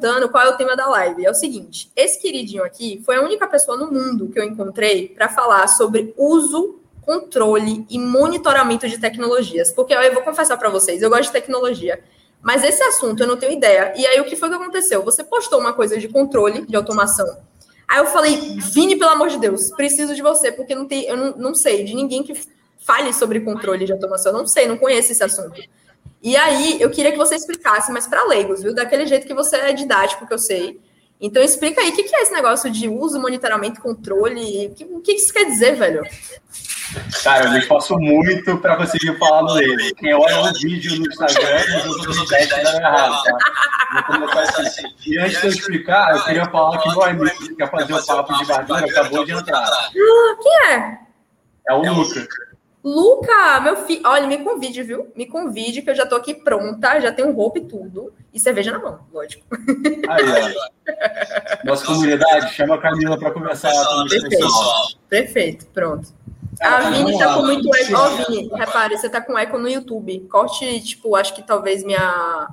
perguntando qual é o tema da live. É o seguinte: esse queridinho aqui foi a única pessoa no mundo que eu encontrei para falar sobre uso, controle e monitoramento de tecnologias. Porque eu vou confessar para vocês, eu gosto de tecnologia. Mas esse assunto eu não tenho ideia. E aí, o que foi que aconteceu? Você postou uma coisa de controle, de automação. Aí eu falei, Vini, pelo amor de Deus, preciso de você, porque não tem, eu não, não sei de ninguém que fale sobre controle de automação. Eu não sei, não conheço esse assunto. E aí, eu queria que você explicasse, mas para leigos, viu? Daquele jeito que você é didático, que eu sei. Então, explica aí, o que, que é esse negócio de uso, monitoramento, controle? O que, o que isso quer dizer, velho? Cara, eu me esforço muito para conseguir falar no leigo. Quem olha o vídeo no Instagram, tô no 10 tá errado, tá? Vou começar assim. E antes de eu explicar, eu queria falar que meu amigo que quer fazer o papo de gordura acabou de entrar. Ah, quem é? É o Lucas. Luca, meu filho, olha, me convide, viu? Me convide, que eu já tô aqui pronta, já tenho roupa e tudo. E cerveja na mão, lógico. Aí, ó. Nossa comunidade, chama a Camila para conversar com Perfeito. Perfeito, pronto. A ah, Vini tá com muito eco. Ó, oh, Vini, repare, você tá com eco no YouTube. Corte, tipo, acho que talvez minha.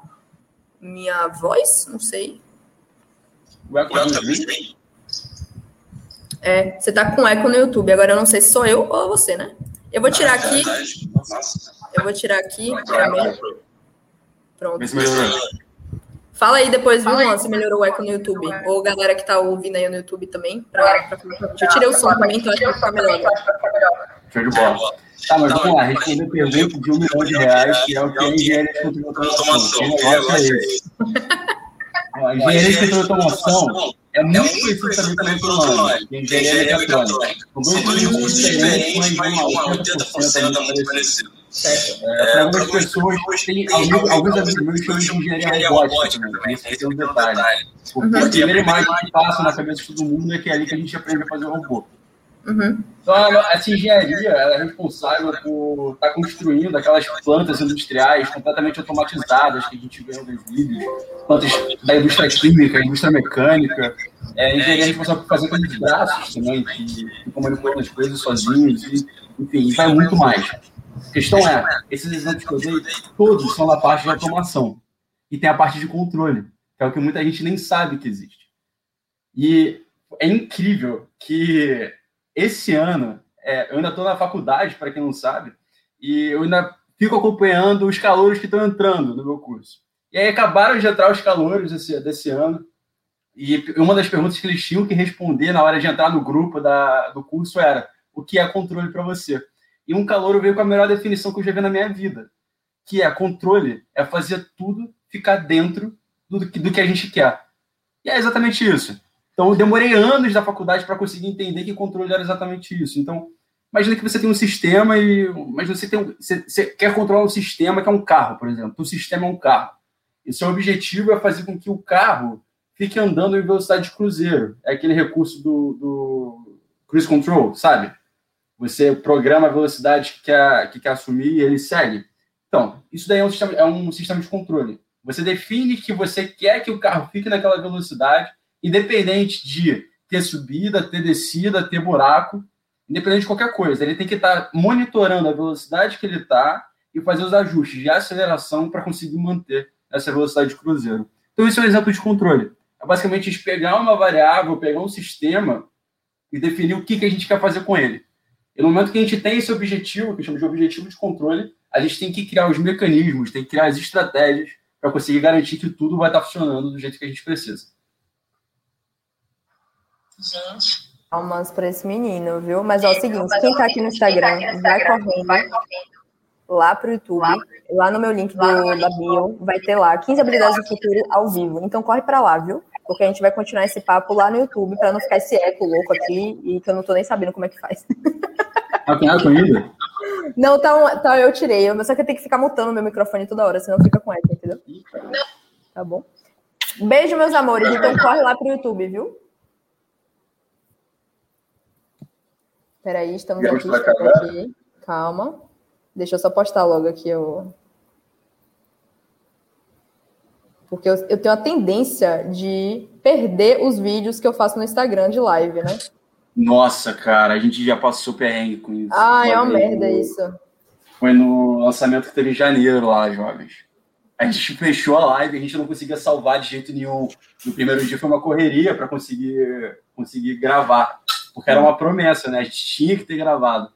Minha voz? Não sei. O eco do É, você tá com eco no YouTube. Agora eu não sei se sou eu ou você, né? Eu vou tirar aqui. Eu vou tirar aqui. Pronto. Fala aí depois, viu, Luan, se melhorou o eco no YouTube. Ou galera que tá ouvindo aí no YouTube também. Pra, pra... Eu tirei o som também, então acho que vai ficar melhor. Show de bola. Tá, mas vamos lá, responder a pergunta de um milhão de reais, que é o que a engenharia de controle de automação. Que negócio é esse? A engenharia de controle de automação é muito conhecido também pelo outro nome, de engenharia eletrônica. São dois tipos diferentes, mas uma 80% também parecido. É, para algumas pessoas, tem alguns, alguns amigos meus chamam de engenharia robótica também, esse é um detalhe. Porque a primeira imagem que passa na cabeça de todo mundo é que é ali que a gente aprende a fazer o robô. Uhum. Então, essa engenharia ela é responsável por estar tá construindo aquelas plantas industriais completamente automatizadas que a gente vê nos vídeos, plantas da indústria química, indústria mecânica. É, a engenharia é responsável por fazer com os braços também, que ficam manipulando as coisas sozinhos, e, enfim, vai muito mais. A questão é, esses exemplos que eu dei, todos são da parte de automação. E tem a parte de controle, que é o que muita gente nem sabe que existe. E é incrível que esse ano, é, eu ainda estou na faculdade, para quem não sabe, e eu ainda fico acompanhando os calouros que estão entrando no meu curso. E aí acabaram de entrar os calouros desse, desse ano, e uma das perguntas que eles tinham que responder na hora de entrar no grupo da, do curso era o que é controle para você? E um calouro veio com a melhor definição que eu já vi na minha vida, que é controle, é fazer tudo ficar dentro do, do que a gente quer. E é exatamente isso. Então, eu demorei anos da faculdade para conseguir entender que controle era exatamente isso. Então, imagina que você tem um sistema e mas você tem você, você quer controlar um sistema que é um carro, por exemplo. O sistema é um carro. E seu objetivo é fazer com que o carro fique andando em velocidade de cruzeiro. É aquele recurso do, do cruise control, sabe? Você programa a velocidade que quer, que quer assumir e ele segue. Então, isso daí é um sistema, é um sistema de controle. Você define que você quer que o carro fique naquela velocidade independente de ter subida, ter descida, ter buraco, independente de qualquer coisa. Ele tem que estar monitorando a velocidade que ele está e fazer os ajustes de aceleração para conseguir manter essa velocidade de cruzeiro. Então, isso é um exemplo de controle. É basicamente a gente pegar uma variável, pegar um sistema e definir o que, que a gente quer fazer com ele. E no momento que a gente tem esse objetivo, que chama de objetivo de controle, a gente tem que criar os mecanismos, tem que criar as estratégias para conseguir garantir que tudo vai estar funcionando do jeito que a gente precisa. Gente. Palmas para esse menino, viu? Mas é o seguinte, quem está aqui no Instagram, vai correndo lá para o YouTube, lá no meu link do, da bio, vai ter lá 15 habilidades do futuro ao vivo. Então corre para lá, viu? Porque a gente vai continuar esse papo lá no YouTube para não ficar esse eco louco aqui e que eu não tô nem sabendo como é que faz. Tá com eco ainda? Não, tá, tá, eu tirei. Só que eu tenho que ficar mutando meu microfone toda hora, senão fica com eco, entendeu? Tá bom? Beijo, meus amores. Então corre lá pro YouTube, viu? Peraí, estamos aqui, estamos aqui. Calma. Deixa eu só postar logo aqui o. Porque eu, eu, tenho a tendência de perder os vídeos que eu faço no Instagram de live, né? Nossa, cara, a gente já passou perrengue com isso. Ah, é uma merda isso. Foi no lançamento que teve em janeiro lá, jovens. a gente fechou a live, a gente não conseguia salvar de jeito nenhum. No primeiro dia foi uma correria para conseguir, conseguir gravar, porque era uma promessa, né? A gente tinha que ter gravado.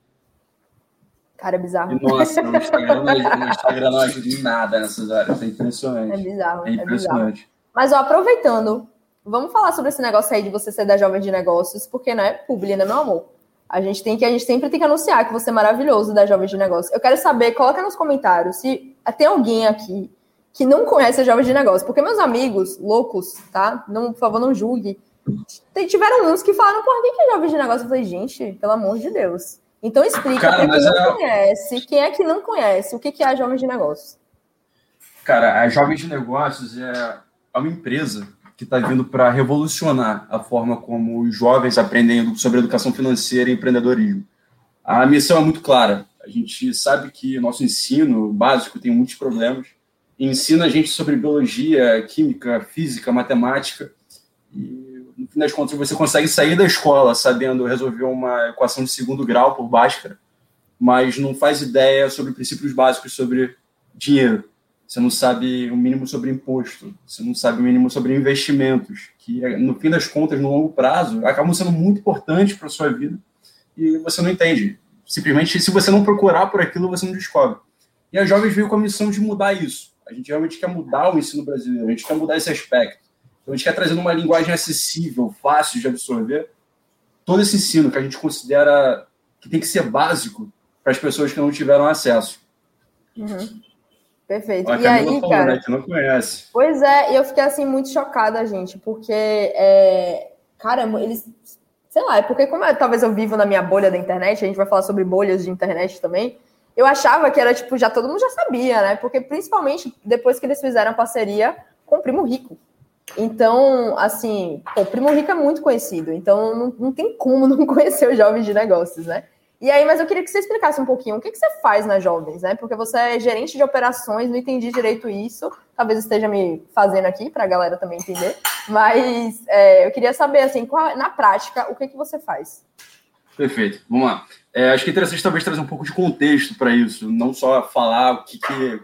Cara, é bizarro. E, nossa, no Instagram, no Instagram não ajuda em nada nessas horas. É impressionante. É bizarro. É impressionante. É bizarro. Mas, ó, aproveitando, vamos falar sobre esse negócio aí de você ser da Jovem de Negócios, porque não é publi, né, meu amor? A gente tem que, a gente sempre tem que anunciar que você é maravilhoso da Jovem de Negócios. Eu quero saber, coloca nos comentários se tem alguém aqui que não conhece a Jovem de Negócios, porque meus amigos loucos, tá? Não, por favor, não julgue. Tiveram uns que falaram, por que é Jovem de Negócios? Eu falei, gente, pelo amor de Deus. Então explica para quem não é... conhece, quem é que não conhece, o que é a Jovem de Negócios? Cara, a Jovem de Negócios é uma empresa que está vindo para revolucionar a forma como os jovens aprendem sobre educação financeira e empreendedorismo. A missão é muito clara. A gente sabe que nosso ensino básico tem muitos problemas. E ensina a gente sobre biologia, química, física, matemática. E, fim das contas, você consegue sair da escola sabendo resolver uma equação de segundo grau por Bhaskara, mas não faz ideia sobre princípios básicos sobre dinheiro você não sabe o mínimo sobre imposto, você não sabe o mínimo sobre investimentos, que no fim das contas, no longo prazo, acabam sendo muito importantes para a sua vida e você não entende. Simplesmente, se você não procurar por aquilo, você não descobre. E a Jovens veio com a missão de mudar isso. A gente realmente quer mudar o ensino brasileiro, a gente quer mudar esse aspecto. Então, a gente quer trazer uma linguagem acessível, fácil de absorver, todo esse ensino que a gente considera que tem que ser básico para as pessoas que não tiveram acesso. Uhum. Perfeito. e aí, falou, cara. Né, que não conhece. Pois é, e eu fiquei assim muito chocada, gente, porque, é, cara, eles. Sei lá, é porque como é, talvez eu vivo na minha bolha da internet, a gente vai falar sobre bolhas de internet também. Eu achava que era tipo, já todo mundo já sabia, né? Porque principalmente depois que eles fizeram parceria com o Primo Rico. Então, assim, o Primo Rico é muito conhecido, então não, não tem como não conhecer os jovens de negócios, né? E aí, mas eu queria que você explicasse um pouquinho o que, que você faz nas jovens, né? Porque você é gerente de operações, não entendi direito isso. Talvez esteja me fazendo aqui para a galera também entender. Mas é, eu queria saber, assim, qual, na prática, o que, que você faz? Perfeito. Vamos lá. É, acho que é interessante talvez trazer um pouco de contexto para isso, não só falar o que, que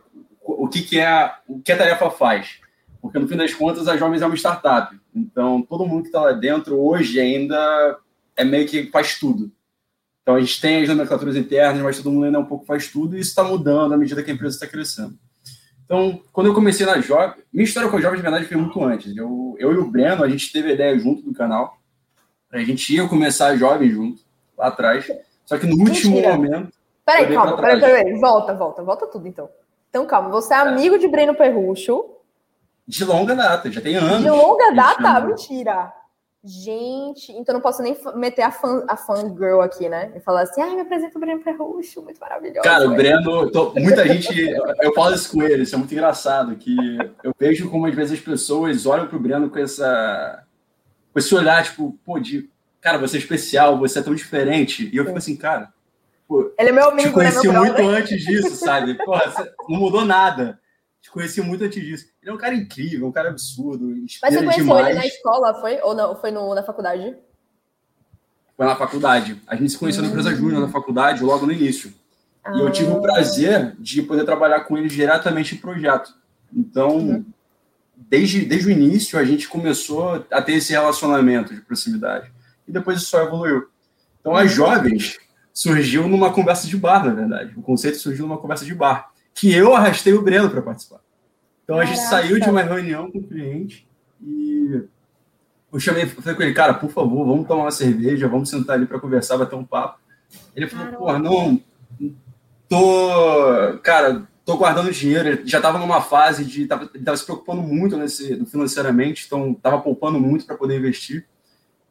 o que, que é o que a tarefa faz. Porque no fim das contas a Jovens é uma startup. Então todo mundo que está lá dentro hoje ainda é meio que faz tudo. Então a gente tem as nomenclaturas internas, mas todo mundo ainda um pouco faz tudo, e isso está mudando à medida que a empresa está crescendo. Então, quando eu comecei na Jovem, minha história com a Jovem, de verdade, foi muito antes. Eu, eu e o Breno, a gente teve a ideia junto do canal. A gente ia começar a Jovem junto, lá atrás. Só que no último Mentira. momento. Peraí, calma, peraí, peraí. Volta, volta, volta tudo então. Então, calma, você é amigo de Breno Perrucho. De longa data, já tem anos. De longa data? Mentira. Gente, então não posso nem meter a fan, a fangirl aqui, né? E falar assim, ai, me apresenta o Breno Ferrucho, muito maravilhoso. Cara, o Breno, tô, muita gente, eu falo isso com ele, isso é muito engraçado, que eu vejo como às vezes as pessoas olham pro Breno com essa com esse olhar, tipo, pô, de, cara, você é especial, você é tão diferente. E eu fico assim, cara, pô, ele é meu amigo, te conheci né, muito antes disso, sabe? Pô, não mudou nada te conheci muito antes disso. Ele é um cara incrível, um cara absurdo. Mas você conheceu demais. ele na escola, foi? Ou não? Foi no, na faculdade? Foi na faculdade. A gente se conheceu na empresa Júnior na faculdade, logo no início. Ah. E eu tive o ah. prazer de poder trabalhar com ele diretamente em projeto. Então, uhum. desde, desde o início, a gente começou a ter esse relacionamento de proximidade. E depois isso só evoluiu. Então, as jovens surgiu numa conversa de bar, na verdade. O conceito surgiu numa conversa de bar que eu arrastei o Breno para participar. Então Caraca. a gente saiu de uma reunião com o cliente e eu chamei, falei com ele, cara, por favor, vamos tomar uma cerveja, vamos sentar ali para conversar, bater um papo. Ele falou, pô, não, tô, cara, tô guardando dinheiro. Ele já estava numa fase de, tava, ele tava se preocupando muito nesse, financeiramente, então tava poupando muito para poder investir.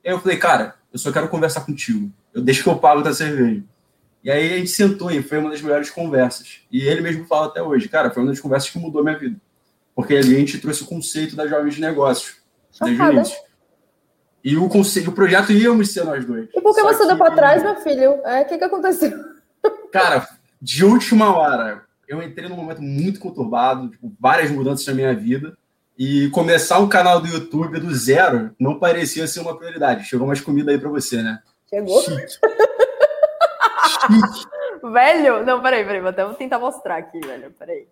E aí eu falei, cara, eu só quero conversar contigo. Eu deixo que eu pago da cerveja. E aí a gente sentou e foi uma das melhores conversas. E ele mesmo fala até hoje, cara, foi uma das conversas que mudou a minha vida. Porque ali a gente trouxe o conceito das jovens de negócios, desde o início. E o, conceito, o projeto íamos ser nós dois. E por que você deu para trás, meu filho? É, o que, que aconteceu? Cara, de última hora, eu entrei num momento muito conturbado, tipo, várias mudanças na minha vida. E começar um canal do YouTube do zero não parecia ser uma prioridade. Chegou mais comida aí para você, né? Chegou. velho, não, peraí, peraí, vou até tentar mostrar aqui, velho. Peraí.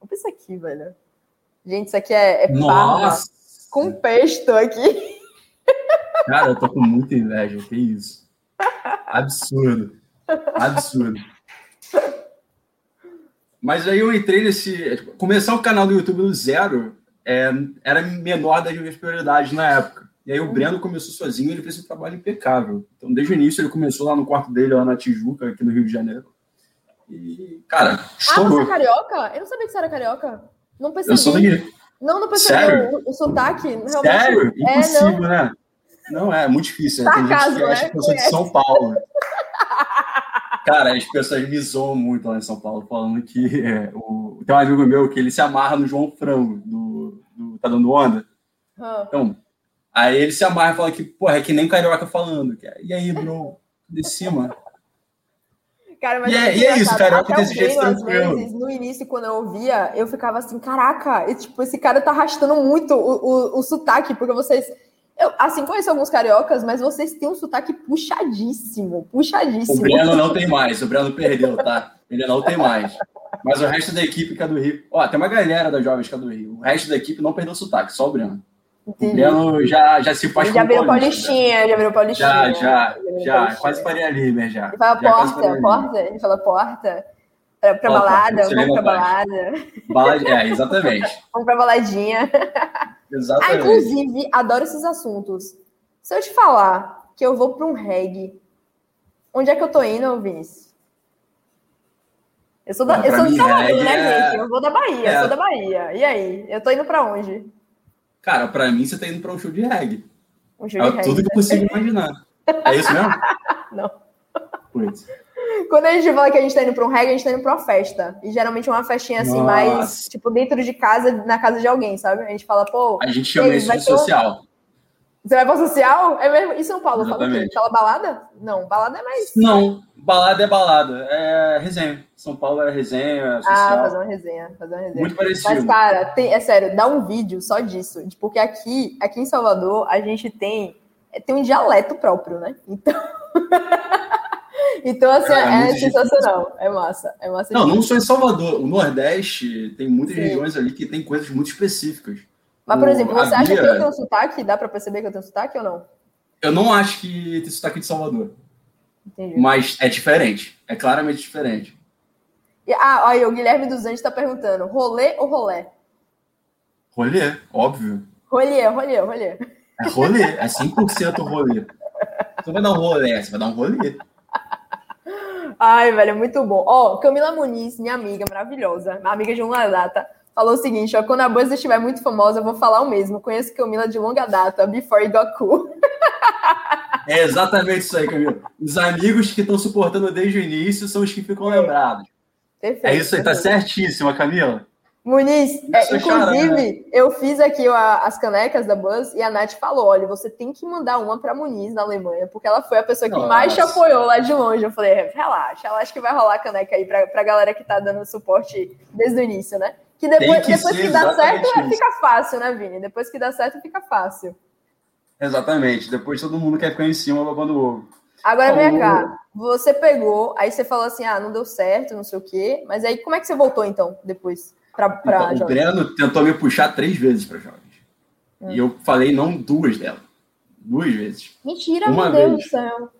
Vamos pensar aqui, velho. Gente, isso aqui é, é parma com pesto aqui. Cara, eu tô com muita inveja, que isso. Absurdo. Absurdo. Mas aí eu entrei nesse. Tipo, começar o canal do YouTube do zero é, era menor das minhas prioridades na época. E aí o Breno começou sozinho, ele fez um trabalho impecável. Então, desde o início, ele começou lá no quarto dele, lá na Tijuca, aqui no Rio de Janeiro. E, cara, estourou. Ah, você é carioca? Eu não sabia que você era carioca. Não percebi. Eu sou daqui. Não, não percebi o, o, sotaque. Realmente. Sério? É, Impossível, não. né? Não, é muito difícil. Né? Tem gente que acha né? que eu sou de São Paulo. Cara, as pessoas me zoam muito lá em São Paulo, falando que é, o... tem um amigo meu que ele se amarra no João Frango, do, do Tá Dando Onda. Ah. Então, aí ele se amarra e fala que, porra, é que nem carioca falando. Que, e aí, bro, de cima. Cara, mas e, é, e é isso, carioca desse jeito tranquilo. Vezes, no início, quando eu ouvia, eu ficava assim, caraca, e, tipo, esse cara tá arrastando muito o, o, o sotaque, porque vocês eu, assim, conheço alguns cariocas, mas vocês têm um sotaque puxadíssimo, puxadíssimo. O Breno não tem mais, o Breno perdeu, tá? Ele não tem mais. Mas o resto da equipe que é do Rio. Ó, tem uma galera das jovens que é do Rio. O resto da equipe não perdeu o sotaque, só o Breno. Entendi. O Breno já, já se faz Já virou paulistinha, já virou paulistinha. Já, já, já. já quase Faria Limer já. Ele fala já porta, porta, ele fala porta. Pra, pra balada, vamos pra balada. balada. É, exatamente. vamos pra baladinha. Exatamente. Ah, inclusive, adoro esses assuntos. Se eu te falar que eu vou para um reggae, onde é que eu tô indo, Vinícius? Eu sou, da, eu sou de Salvador, né, é... gente? Eu vou da Bahia, é... sou da Bahia. E aí? Eu tô indo para onde? Cara, para mim você tá indo para um show de reggae. Um show de é reggae. tudo que eu consigo imaginar. É isso mesmo? Não. Pois. Quando a gente fala que a gente tá indo pra um reggae, a gente tá indo pra uma festa. E geralmente é uma festinha assim, Nossa. mais, tipo, dentro de casa, na casa de alguém, sabe? A gente fala, pô. A gente chama isso de social. Você vai pra social? É mesmo? E São Paulo? Fala o quê? Aquela balada? Não, balada é mais. Não, balada é balada. É resenha. São Paulo é resenha. Ah, social. Ah, fazer uma resenha. Fazer uma resenha. Muito parecido. Mas, cara, tem, é sério, dá um vídeo só disso. Porque aqui, aqui em Salvador, a gente tem, tem um dialeto próprio, né? Então. Então, assim, é, é sensacional. É massa. É massa não, não só em Salvador. O Nordeste tem muitas Sim. regiões ali que tem coisas muito específicas. Mas, por exemplo, você acha Bia... que eu tenho sotaque? Dá para perceber que eu tenho sotaque ou não? Eu não acho que tem sotaque de Salvador. Entendi. Mas é diferente. É claramente diferente. E, ah, olha, o Guilherme dos Anjos está perguntando: rolê ou rolé? Rolê, óbvio. Rolê, rolê, rolê. É rolê, é 100% rolê. Você vai dar um rolê, você vai dar um rolê. Ai, velho, é muito bom. Ó, Camila Muniz, minha amiga maravilhosa, minha amiga de longa data, falou o seguinte: ó, quando a Buzz estiver muito famosa, eu vou falar o mesmo. Conheço Camila de longa data, before cool. É exatamente isso aí, Camila. Os amigos que estão suportando desde o início são os que ficam é. lembrados. Perfeito, é isso aí, tá certíssima, Camila. Muniz, é, inclusive, eu fiz aqui a, as canecas da Buzz e a Nath falou: olha, você tem que mandar uma para Muniz na Alemanha, porque ela foi a pessoa que Nossa. mais te apoiou lá de longe. Eu falei: relaxa, ela acho que vai rolar a caneca aí pra, pra galera que tá dando suporte desde o início, né? Que depois que, depois que dá certo, isso. fica fácil, né, Vini? Depois que dá certo, fica fácil. Exatamente. Depois todo mundo quer ficar em cima babando ovo. Agora vem cá, você pegou, aí você falou assim: ah, não deu certo, não sei o quê, mas aí como é que você voltou então, depois? Para então, O Breno tentou me puxar três vezes para jovens. Hum. E eu falei não duas delas. Duas vezes. Mentira, Uma meu Deus do céu.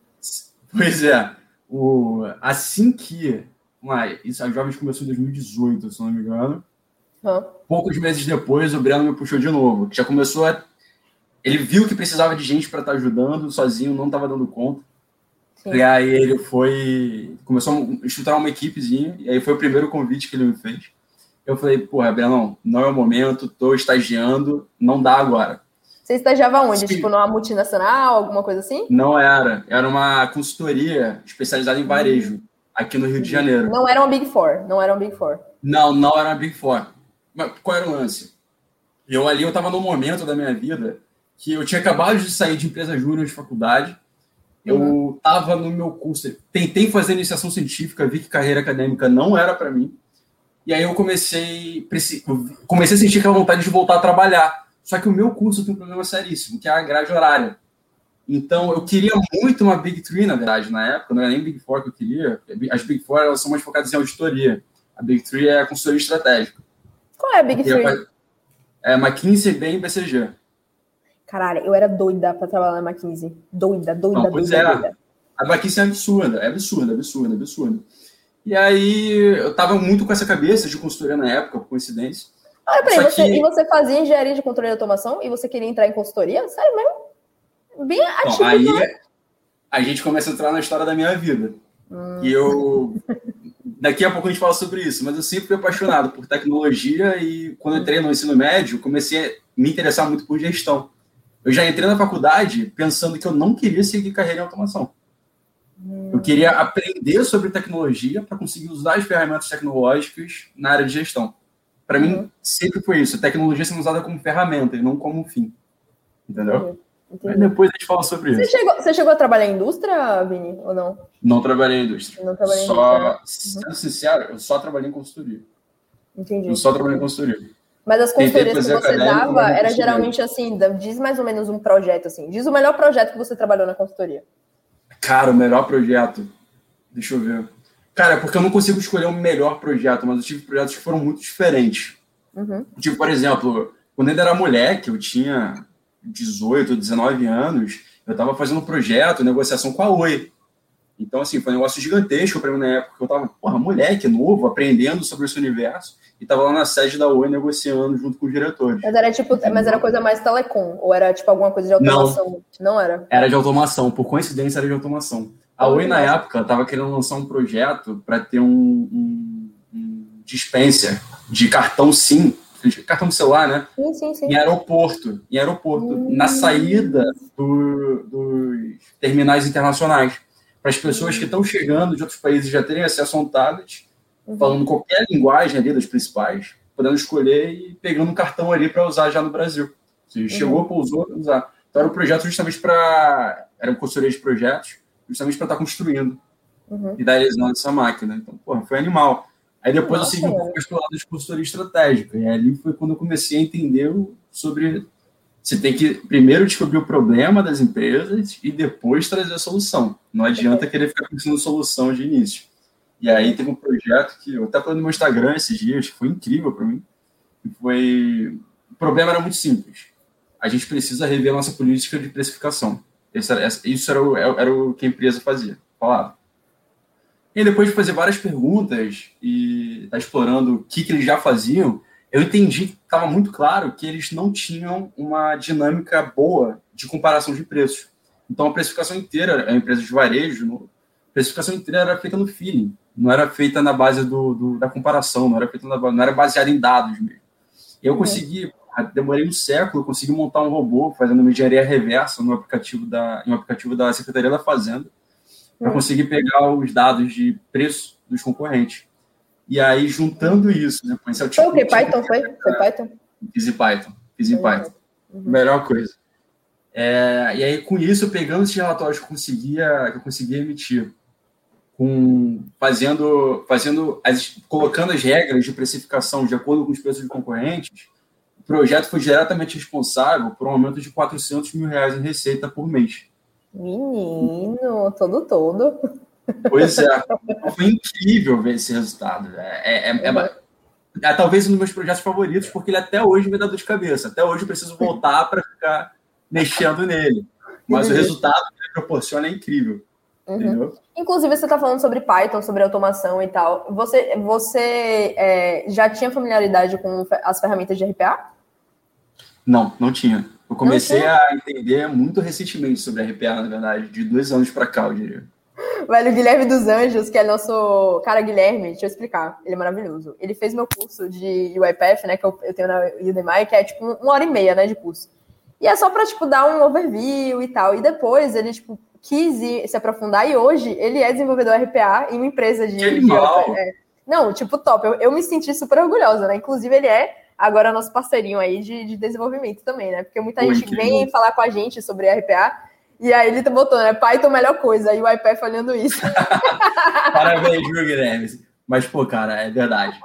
Pois é. O, assim que. Mas, isso, a Jovens começou em 2018, se não me engano. Hum. Poucos meses depois, o Breno me puxou de novo. Já começou a. Ele viu que precisava de gente para estar tá ajudando, sozinho não estava dando conta. Sim. E aí ele foi. Começou a estruturar uma equipezinha, e aí foi o primeiro convite que ele me fez. Eu falei, porra, Belão, não é o momento, estou estagiando, não dá agora. Você estagiava onde? Sim. Tipo, numa multinacional, alguma coisa assim? Não era. Era uma consultoria especializada em varejo, aqui no Rio de Janeiro. Não era uma Big Four, não era uma Big Four. Não, não era uma Big Four. Mas qual era o lance? Eu ali, eu estava num momento da minha vida que eu tinha acabado de sair de empresa júnior de faculdade, eu estava uhum. no meu curso, tentei fazer iniciação científica, vi que carreira acadêmica não era para mim, e aí eu comecei, comecei a sentir aquela vontade de voltar a trabalhar. Só que o meu curso tem um problema seríssimo, que é a grade horária. Então, eu queria muito uma Big Three, na verdade, na época, não era nem Big Four que eu queria. As Big Four elas são mais focadas em auditoria. A Big Three é consultoria estratégica. Qual é a Big Three? É McKinsey, bem BCG. Caralho, eu era doida para trabalhar na McKinsey. Doida, doida, Não, pois doida, é. doida. A McKinsey é absurda, é absurda, absurda, absurda. E aí, eu tava muito com essa cabeça de consultoria na época, por coincidência. Ah, peraí, você, que- e você fazia engenharia de controle de automação e você queria entrar em consultoria? Sério mesmo? Bem Então, atípico, aí né? a gente começa a entrar na história da minha vida. Hum. E eu. Daqui a pouco a gente fala sobre isso, mas eu sempre fui apaixonado por tecnologia e quando eu entrei no ensino médio, comecei a me interessar muito por gestão. Eu já entrei na faculdade pensando que eu não queria seguir carreira em automação. Eu queria aprender sobre tecnologia para conseguir usar as ferramentas tecnológicas na área de gestão. Para Uhum. mim, sempre foi isso. A tecnologia sendo usada como ferramenta e não como fim. Entendeu? Mas Entendi. depois a gente fala sobre Você isso. chegou, você chegou a trabalhar em indústria, Vini, ou não? Não trabalhei em indústria. Não trabalhei em Só, indústria. sendo sincero, eu só trabalhei em consultoria. Entendi. Eu só trabalhei em consultoria. Mas as consultorias que você dava mas era geralmente assim, diz mais ou menos um projeto assim. Diz o melhor projeto que você trabalhou na consultoria. Cara, o melhor projeto. Deixa eu ver. Cara, é porque eu não consigo escolher o melhor projeto, mas eu tive projetos que foram muito diferentes. Uhum. Tipo, por exemplo, quando eu ainda era moleque, eu tinha 18, 19 anos, eu estava fazendo um projeto, negociação com a Oi. Então, assim, foi um negócio gigantesco para mim na época, eu tava, porra, moleque, novo, aprendendo sobre esse universo, e tava lá na sede da Oi negociando junto com os diretores. Mas era tipo, mas era coisa mais telecom, ou era tipo alguma coisa de automação? Não, era. Era de automação, por coincidência era de automação. A Oi, na época, estava querendo lançar um projeto para ter um, um, um dispenser de cartão SIM, cartão de celular, né? Sim, sim, sim. Em aeroporto. Em aeroporto, na saída do- dos terminais internacionais. Para as pessoas que estão chegando de outros países já terem acesso a um tablet, Uhum. falando qualquer linguagem ali das principais, podendo escolher e pegando um cartão ali para usar já no Brasil. Se chegou, pousou, usar. Então era um projeto justamente para. Era uma consultoria de projetos, justamente para estar construindo Uhum. e dar realizando essa máquina. Então, porra, foi animal. Aí depois Nossa, eu segui um pro lado de consultoria estratégica. E ali foi quando eu comecei a entender sobre. Você tem que primeiro descobrir o problema das empresas e depois trazer a solução. Não adianta querer ficar pensando solução de início. E aí teve um projeto que eu até falei no meu Instagram esses dias, que foi incrível para mim. Foi. O problema era muito simples. A gente precisa rever a nossa política de precificação. Esse era- isso era o, era o que a empresa fazia, falava. E depois de fazer várias perguntas e estar explorando o que, que eles já faziam, eu entendi que estava muito claro que eles não tinham uma dinâmica boa de comparação de preços. Então a precificação inteira, a empresa de varejo, a precificação inteira era feita no feeling, não era feita na base do, do- da comparação, não era feita na, não era baseada em dados mesmo. Eu Uhum. consegui, demorei um século, consegui montar um robô fazendo uma engenharia reversa no aplicativo da, em um aplicativo da Secretaria da Fazenda para Uhum. conseguir pegar os dados de preço dos concorrentes. E aí, juntando isso, depois eu Foi o quê? Python? Foi? Foi Python? Fiz em Python. Fiz em Uhum. Python. Melhor coisa. É, e aí, com isso, pegando esses relatórios que eu conseguia, que eu conseguia emitir, com, fazendo, fazendo as, colocando as regras de precificação de acordo com os preços dos concorrentes, o projeto foi diretamente responsável por um aumento de 400 mil reais em receita por mês. Menino, todo todo. Pois é, foi incrível ver esse resultado. É, é, é, é- é talvez um dos meus projetos favoritos, porque ele até hoje me dá dor de cabeça. Até hoje eu preciso voltar para ficar mexendo nele. Mas o Entendi. resultado que ele proporciona é incrível. Uhum. Inclusive, você está falando sobre Python, sobre automação e tal. Você, você é, já tinha familiaridade com as ferramentas de RPA? Não, não tinha. Eu comecei a entender muito recentemente sobre RPA, na verdade, de dois anos para cá, eu diria. Velho, o Guilherme dos Anjos, que é nosso. Cara, Guilherme, deixa eu explicar. Ele é maravilhoso. Ele fez meu curso de UiPath, né? Que eu, eu tenho na Udemy, que é tipo uma hora e meia, né? De curso. E é só pra, tipo, dar um overview e tal. E depois ele, tipo, quis ir, se aprofundar. E hoje ele é desenvolvedor RPA em uma empresa de. Que de é. Não, tipo, top. Eu, eu me senti super orgulhosa, né? Inclusive, ele é agora nosso parceirinho aí de, de desenvolvimento também, né? Porque muita Pô, gente vem falar com a gente sobre RPA. E aí ele botou, né? Python melhor coisa. E o iPad olhando isso. Parabéns, viu, Guilherme? Mas, pô, cara, é verdade.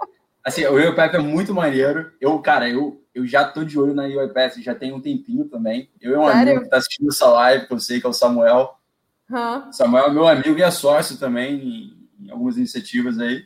Assim, o UiPath é muito maneiro. Eu, cara, eu, eu já tô de olho na UiPath, já tem um tempinho também. Eu e um Sério? amigo que tá assistindo essa live, que eu sei que é o Samuel. Hã? Samuel é meu amigo e é sócio também em, em algumas iniciativas aí.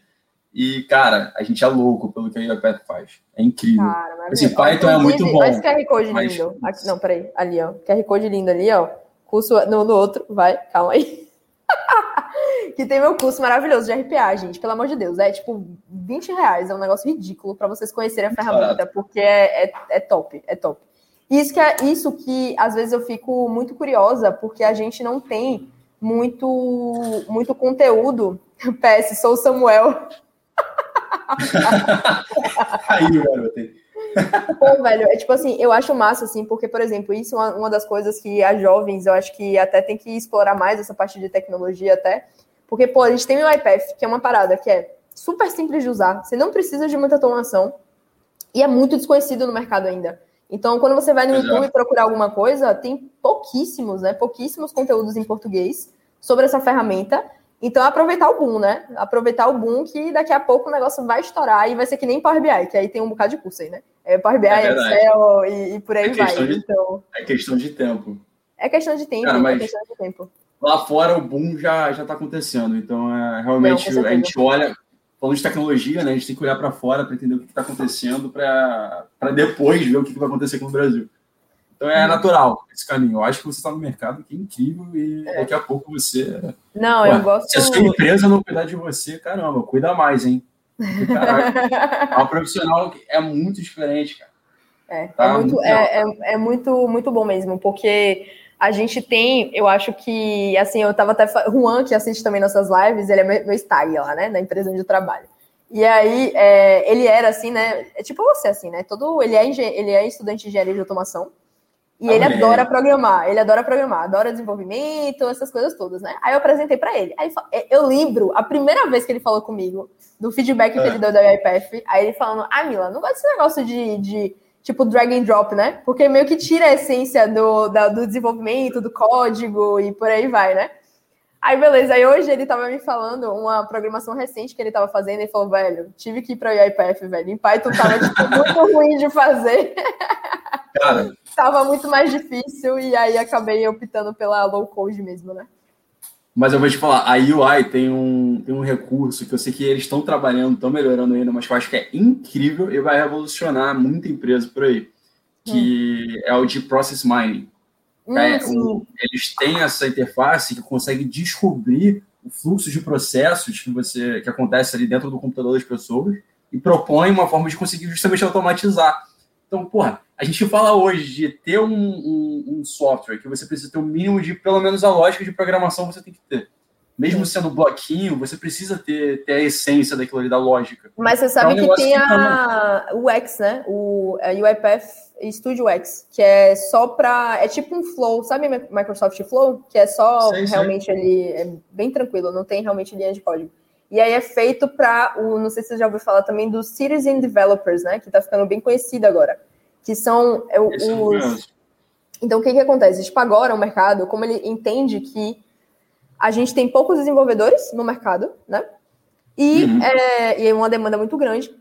E, cara, a gente é louco pelo que a UiPath faz. É incrível. Cara, Esse Python é muito bom. Olha esse QR Code mas... lindo. Aqui, não, peraí. Ali, ó. QR Code lindo ali, ó. Curso no, no outro. Vai, calma aí. que tem meu curso maravilhoso de RPA, gente. Pelo amor de Deus. É tipo 20 reais. É um negócio ridículo para vocês conhecerem a ferramenta, porque é, é, é top. É top. Isso que é isso que às vezes eu fico muito curiosa, porque a gente não tem muito muito conteúdo. PS, sou o Samuel. Aí, garoto. Pô, velho, é tipo assim, eu acho massa, assim, porque, por exemplo, isso é uma, uma das coisas que as jovens, eu acho que até tem que explorar mais essa parte de tecnologia até, porque, pô, a gente tem o iPath, que é uma parada que é super simples de usar, você não precisa de muita automação, e é muito desconhecido no mercado ainda. Então, quando você vai no Exato. YouTube procurar alguma coisa, tem pouquíssimos, né, pouquíssimos conteúdos em português sobre essa ferramenta, então, aproveitar o boom, né? Aproveitar o boom que daqui a pouco o negócio vai estourar e vai ser que nem Power BI, que aí tem um bocado de curso aí, né? É Power BI, é Excel e, e, por aí é vai. De, então... É questão de tempo. É questão de tempo, Cara, é questão de tempo. Lá fora o boom já já está acontecendo. Então, é, realmente, Não, a gente olha, falando de tecnologia, né? A gente tem que olhar para fora para entender o que está acontecendo para depois ver o que, que vai acontecer com o Brasil. Então é natural esse caminho. Eu acho que você está no mercado que é incrível e é. daqui a pouco você. Não, Ué, eu gosto. Se a sua empresa não cuidar de você, caramba, cuida mais, hein? Caraca, é um profissional que é muito diferente, cara. É, tá é, muito, muito é, é, é, muito, muito bom mesmo, porque a gente tem, eu acho que, assim, eu tava até. Juan, que assiste também nossas lives, ele é meu, meu stag lá, né, na empresa onde eu trabalho. E aí, é, ele era assim, né? É tipo você, assim, né? Todo, ele, é ele é estudante de engenharia de automação. E ele adora programar, ele adora programar, adora desenvolvimento, essas coisas todas, né? Aí eu apresentei para ele. Aí é, eu lembro a primeira vez que ele falou comigo, do feedback que é. ele deu da UiPath, aí ele falando: Ah, Mila, não gosto desse negócio de, de tipo drag and drop, né? Porque meio que tira a essência do, da, do desenvolvimento, do código e por aí vai, né? Aí, beleza. Aí hoje ele tava me falando uma programação recente que ele tava fazendo. Ele falou, velho, tive que ir pra UiPath, velho. Em Python tava, tipo, muito ruim de fazer. Cara. tava muito mais difícil e aí acabei optando pela low code mesmo, né? Mas eu vou te falar, a UI tem um, tem um recurso que eu sei que eles estão trabalhando, estão melhorando ainda, mas que eu acho que é incrível e vai revolucionar muita empresa por aí, que hum. é o de Process Mining. Hum, é, o, eles têm essa interface que consegue descobrir o fluxo de processos que você que acontece ali dentro do computador das pessoas e propõe uma forma de conseguir justamente automatizar. Então, porra, a gente fala hoje de ter um, um, um, software que você precisa ter o um mínimo de, pelo menos a lógica de programação você tem que ter. Mesmo sendo bloquinho, você precisa ter, ter a essência daquilo ali, da lógica. Mas você sabe é um que tem a, tá o X, né? O a UiPath Studio X, que é só para... É tipo um Flow, sabe Microsoft Flow? Que é só sei, realmente sei. ali, é bem tranquilo, não tem realmente linha de código. E aí é feito para o, não sei se você já ouviu falar também dos Citizen Developers, né? Que está ficando bem conhecido agora que são é, os. Então, o que, que acontece? Tipo, agora o mercado, como ele entende que a gente tem poucos desenvolvedores no mercado, né? E, uhum. é, e é uma demanda muito grande.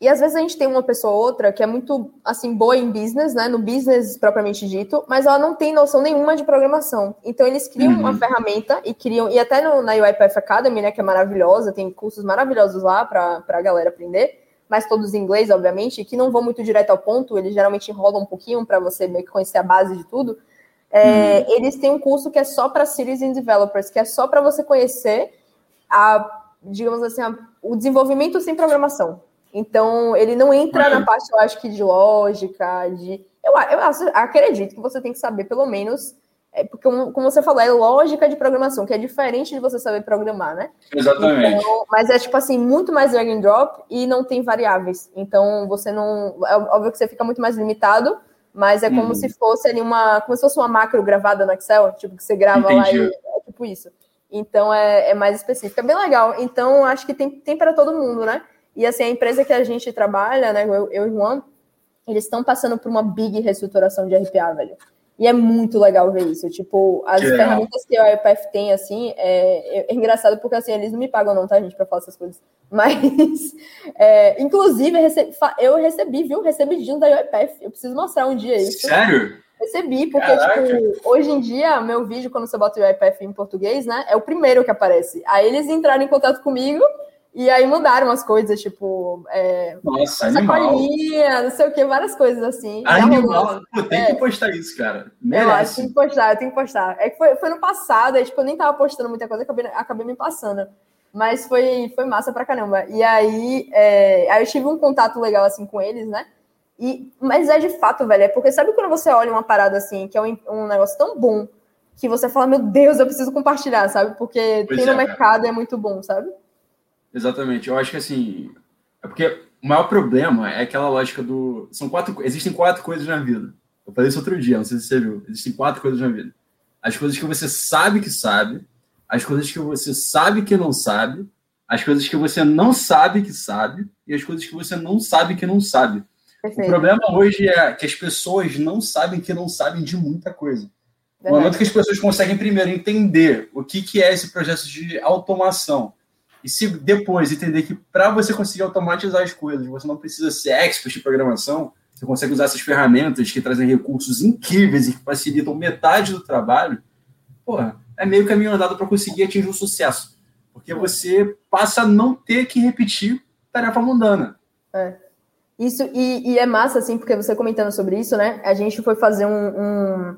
E às vezes a gente tem uma pessoa ou outra que é muito, assim, boa em business, né? No business propriamente dito, mas ela não tem noção nenhuma de programação. Então eles criam uhum. uma ferramenta e criam, e até no, na UiPath Academy, né? Que é maravilhosa, tem cursos maravilhosos lá para a galera aprender mas todos em inglês, obviamente, que não vão muito direto ao ponto, eles geralmente enrolam um pouquinho para você meio que conhecer a base de tudo. É, uhum. Eles têm um curso que é só para Citizen Developers, que é só para você conhecer a, digamos assim, a, o desenvolvimento sem programação. Então, ele não entra uhum. na parte, eu acho que de lógica, de. Eu, eu acredito que você tem que saber, pelo menos, é porque, como você falou, é lógica de programação, que é diferente de você saber programar, né? Exatamente. Então, mas é, tipo assim, muito mais drag and drop e não tem variáveis. Então, você não... É óbvio que você fica muito mais limitado, mas é como uhum. se fosse ali uma... Como se fosse uma macro gravada no Excel, tipo, que você grava Entendi. lá e... É tipo isso. Então, é, é mais específico. É bem legal. Então, acho que tem, tem para todo mundo, né? E, assim, a empresa que a gente trabalha, né, eu, eu e o Juan, eles estão passando por uma big reestruturação de RPA, velho. E é muito legal ver isso. Tipo, as que ferramentas que a IPF tem, assim, é, é, engraçado porque, assim, eles não me pagam não, tá, gente, pra falar essas coisas. Mas, é, inclusive, eu recebi, viu, recebidinho da UiPath. Eu preciso mostrar um dia isso. Sério? Recebi, porque, Caraca. tipo, hoje em dia, meu vídeo, quando você bota o UiPath em português, né, é o primeiro que aparece. Aí eles entraram em contato comigo E aí mudaram as coisas, tipo. É, Nossa, animal. não sei o que, várias coisas assim. Animal, pô, tem é, que postar isso, cara. Merece. Eu tem que postar, eu tenho que postar. É que foi, foi no passado, aí, tipo, eu nem tava postando muita coisa, acabei, acabei me passando. Mas foi, foi massa pra caramba. E aí, é, aí eu tive um contato legal assim com eles, né? E, mas é de fato, velho, é porque sabe quando você olha uma parada assim, que é um, um negócio tão bom, que você fala, meu Deus, eu preciso compartilhar, sabe? Porque pois tem no é, mercado e é muito bom, sabe? Exatamente. Eu acho que assim. É porque o maior problema é aquela lógica do. São quatro. Existem quatro coisas na vida. Eu falei isso outro dia, não sei se você viu. Existem quatro coisas na vida. As coisas que você sabe que sabe, as coisas que você sabe que não sabe, as coisas que você não sabe que sabe, e as coisas que você não sabe que não sabe. Perfeito. O problema hoje é que as pessoas não sabem que não sabem de muita coisa. No momento que as pessoas conseguem primeiro entender o que, que é esse processo de automação, e se depois entender que para você conseguir automatizar as coisas, você não precisa ser expert de programação, você consegue usar essas ferramentas que trazem recursos incríveis e que facilitam metade do trabalho, porra, é meio caminho andado para conseguir atingir o sucesso. Porque você passa a não ter que repetir tarefa mundana. É. Isso, e, e, é massa, assim, porque você comentando sobre isso, né? A gente foi fazer um, um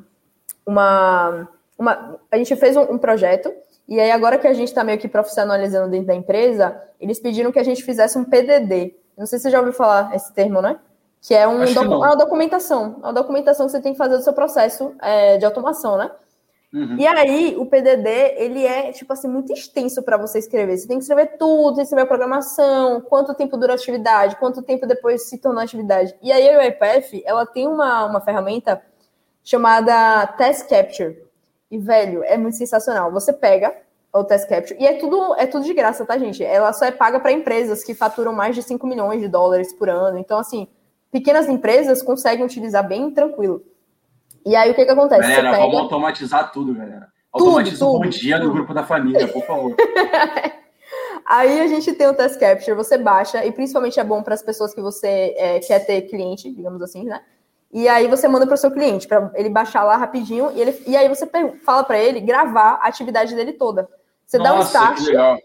uma, uma. A gente fez um, um projeto e aí, agora que a gente está meio que profissionalizando dentro da empresa, eles pediram que a gente fizesse um PDD. Não sei se você já ouviu falar esse termo, né? Que é um docu uma documentação. Uma documentação que você tem que fazer do seu processo é, de automação, né? Uhum. E aí, o PDD, ele é, tipo assim, muito extenso para você escrever. Você tem que escrever tudo, tem que escrever a programação, quanto tempo dura a atividade, quanto tempo depois se tornou atividade. E aí, a UiPath, ela tem uma, uma ferramenta chamada Task Capture. E, velho, é muito sensacional. Você pega o Task Capture, e é tudo, é tudo de graça, tá, gente? Ela só é paga para empresas que faturam mais de 5 milhões de dólares por ano. Então, assim, pequenas empresas conseguem utilizar bem tranquilo. E aí, o que que acontece? Galera, pega... vamos automatizar tudo, galera. Automatiza tudo, o bom dia tudo. do grupo da família, por favor. Aí a gente tem o Task Capture, você baixa, e principalmente é bom para as pessoas que você é, quer ter cliente, digamos assim, né? E aí você manda para o seu cliente, para ele baixar lá rapidinho, e, ele, e aí você fala para ele gravar a atividade dele toda. Você Nossa, dá um start.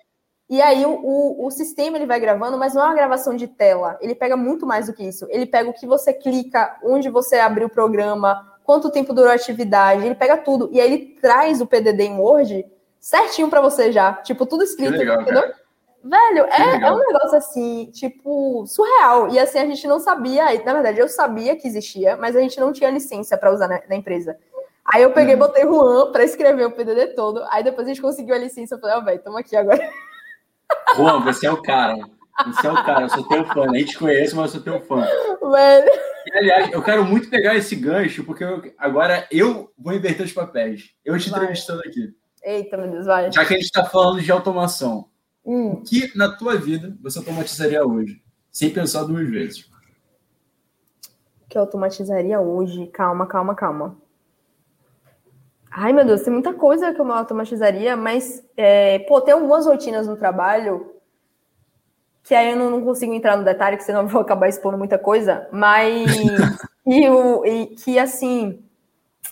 E aí o, o, o, sistema ele vai gravando, mas não é uma gravação de tela. Ele pega muito mais do que isso. Ele pega o que você clica, onde você abriu o programa, quanto tempo durou a atividade, ele pega tudo. E aí ele traz o PDD em Word certinho para você já. Tipo, tudo escrito, legal, entendeu? Cara. Velho, é, é, um negócio assim, tipo, surreal. E assim, a gente não sabia, na verdade, eu sabia que existia, mas a gente não tinha licença para usar na, na, empresa. Aí eu peguei, hum. botei Juan para escrever o PDD todo, aí depois a gente conseguiu a licença, eu falei, ó, oh, velho, tamo aqui agora. Juan, você é o cara. Você é o cara, eu sou teu fã. Nem te conheço, mas eu sou teu fã. Velho. E, aliás, eu quero muito pegar esse gancho, porque eu, agora eu vou inverter os papéis. Eu te vai. entrevistando aqui. Eita, meu Deus, vai. Já que a gente está falando de automação. Hum. O que na tua vida você automatizaria hoje? Sem pensar duas vezes. O que eu automatizaria hoje? Calma, calma, calma. Ai, meu Deus, tem muita coisa que eu automatizaria, mas, é, pô, tem algumas rotinas no trabalho que aí eu não, consigo entrar no detalhe, que senão eu vou acabar expondo muita coisa, mas e, o, e que, assim,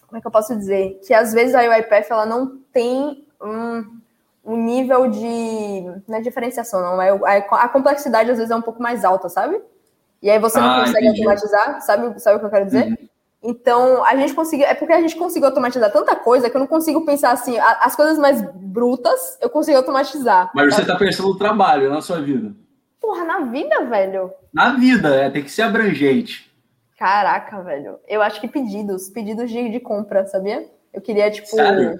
como é que eu posso dizer? Que às vezes a UiPath, ela não tem um, um nível de. Não é diferenciação, não. É, a, a, complexidade às vezes é um pouco mais alta, sabe? E aí você não ah, consegue entendi. automatizar, sabe, sabe o que eu quero dizer? Uhum. Então, a gente conseguiu. É porque a gente conseguiu automatizar tanta coisa que eu não consigo pensar assim, as coisas mais brutas eu consigo automatizar. Mas sabe? você tá pensando no trabalho, na sua vida. Porra, na vida, velho? Na vida, é, tem que ser abrangente. Caraca, velho. Eu acho que pedidos, pedidos de, de compra, sabia? Eu queria, tipo. Sério?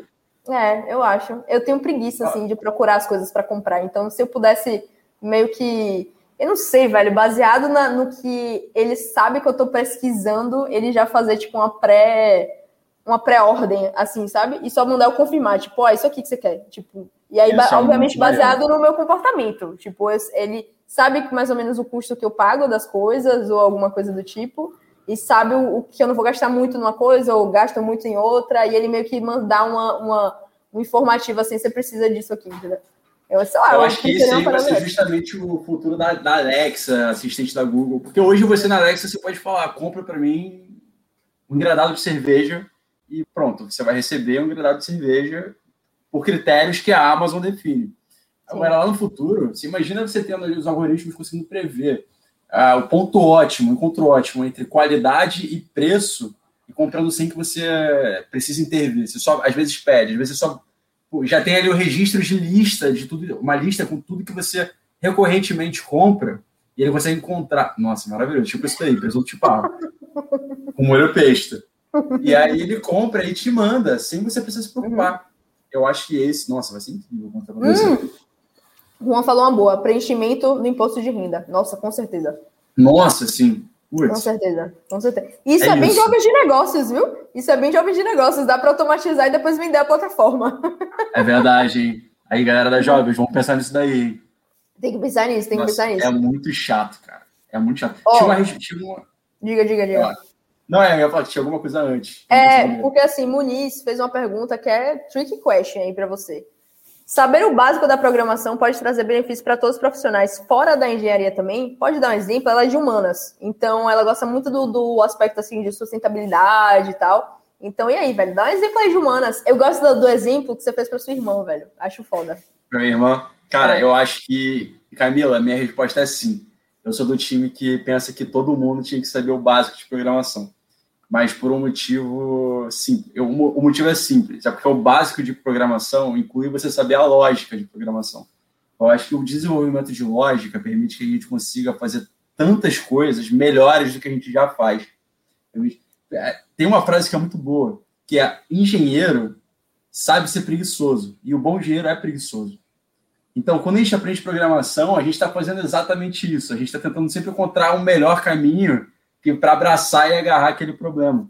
É, eu acho. Eu tenho preguiça, assim, de procurar as coisas para comprar. Então, se eu pudesse meio que. Eu não sei, velho, baseado na, no que ele sabe que eu tô pesquisando, ele já fazer, tipo, uma pré. Uma pré-ordem, assim, sabe? E só mandar eu confirmar, tipo, ó, oh, isso aqui que você quer. Tipo, e aí, ba obviamente, baseado no meu comportamento. Tipo, ele sabe mais ou menos o custo que eu pago das coisas, ou alguma coisa do tipo e sabe o, o, que eu não vou gastar muito numa coisa ou gasto muito em outra, e ele meio que mandar uma, uma, um informativo assim, você precisa disso aqui, entendeu? Eu, sei lá, eu, eu acho que esse aí vai ser justamente o futuro da, da, Alexa, assistente da Google, porque hoje você na Alexa você pode falar, compra para mim um gradado de cerveja e pronto, você vai receber um gradado de cerveja por critérios que a Amazon define. Agora, lá no futuro, você imagina você tendo ali os algoritmos conseguindo prever ah, o ponto ótimo, o encontro ótimo entre qualidade e preço, e comprando sem que você precise intervir. Você só, às vezes, pede, às vezes só. Já tem ali o registro de lista, de tudo, uma lista com tudo que você recorrentemente compra, e ele consegue encontrar. Nossa, maravilhoso, tipo isso daí, presunto tipo ah, com molho pesta. E aí ele compra e te manda, sem você precisar se preocupar. Eu acho que esse, nossa, vai ser incrível. Hum. Juan falou uma boa, preenchimento no imposto de renda. Nossa, com certeza. Nossa, sim. Com certeza, com certeza. Isso é, é bem jovens de negócios, viu? Isso é bem jovens de negócios. Dá para automatizar e depois vender a plataforma. É verdade, hein? Aí, galera da Jovens, vamos pensar nisso daí. Tem que pensar nisso, tem Nossa, que pensar nisso. É muito chato, cara. É muito chato. Oh, tinha uma, tinha uma... Diga, diga, diga. Não, é, eu ia falar que tinha alguma coisa antes. É, porque assim, Muniz fez uma pergunta que é tricky question aí para você. Saber o básico da programação pode trazer benefícios para todos os profissionais fora da engenharia também. Pode dar um exemplo, ela é de humanas. Então, ela gosta muito do, do aspecto assim de sustentabilidade e tal. Então, e aí, velho? Dá um exemplo aí de humanas. Eu gosto do, do exemplo que você fez para sua irmã, velho. Acho foda. Pra minha irmã? Cara, é. eu acho que, Camila, minha resposta é sim. Eu sou do time que pensa que todo mundo tinha que saber o básico de programação mas por um motivo simples. O motivo é simples, é porque o básico de programação inclui você saber a lógica de programação. Eu acho que o desenvolvimento de lógica permite que a gente consiga fazer tantas coisas melhores do que a gente já faz. É, tem uma frase que é muito boa, que é engenheiro sabe ser preguiçoso, e o bom engenheiro é preguiçoso. Então, quando a gente aprende programação, a gente está fazendo exatamente isso. A gente está tentando sempre encontrar um melhor caminho para abraçar e agarrar aquele problema.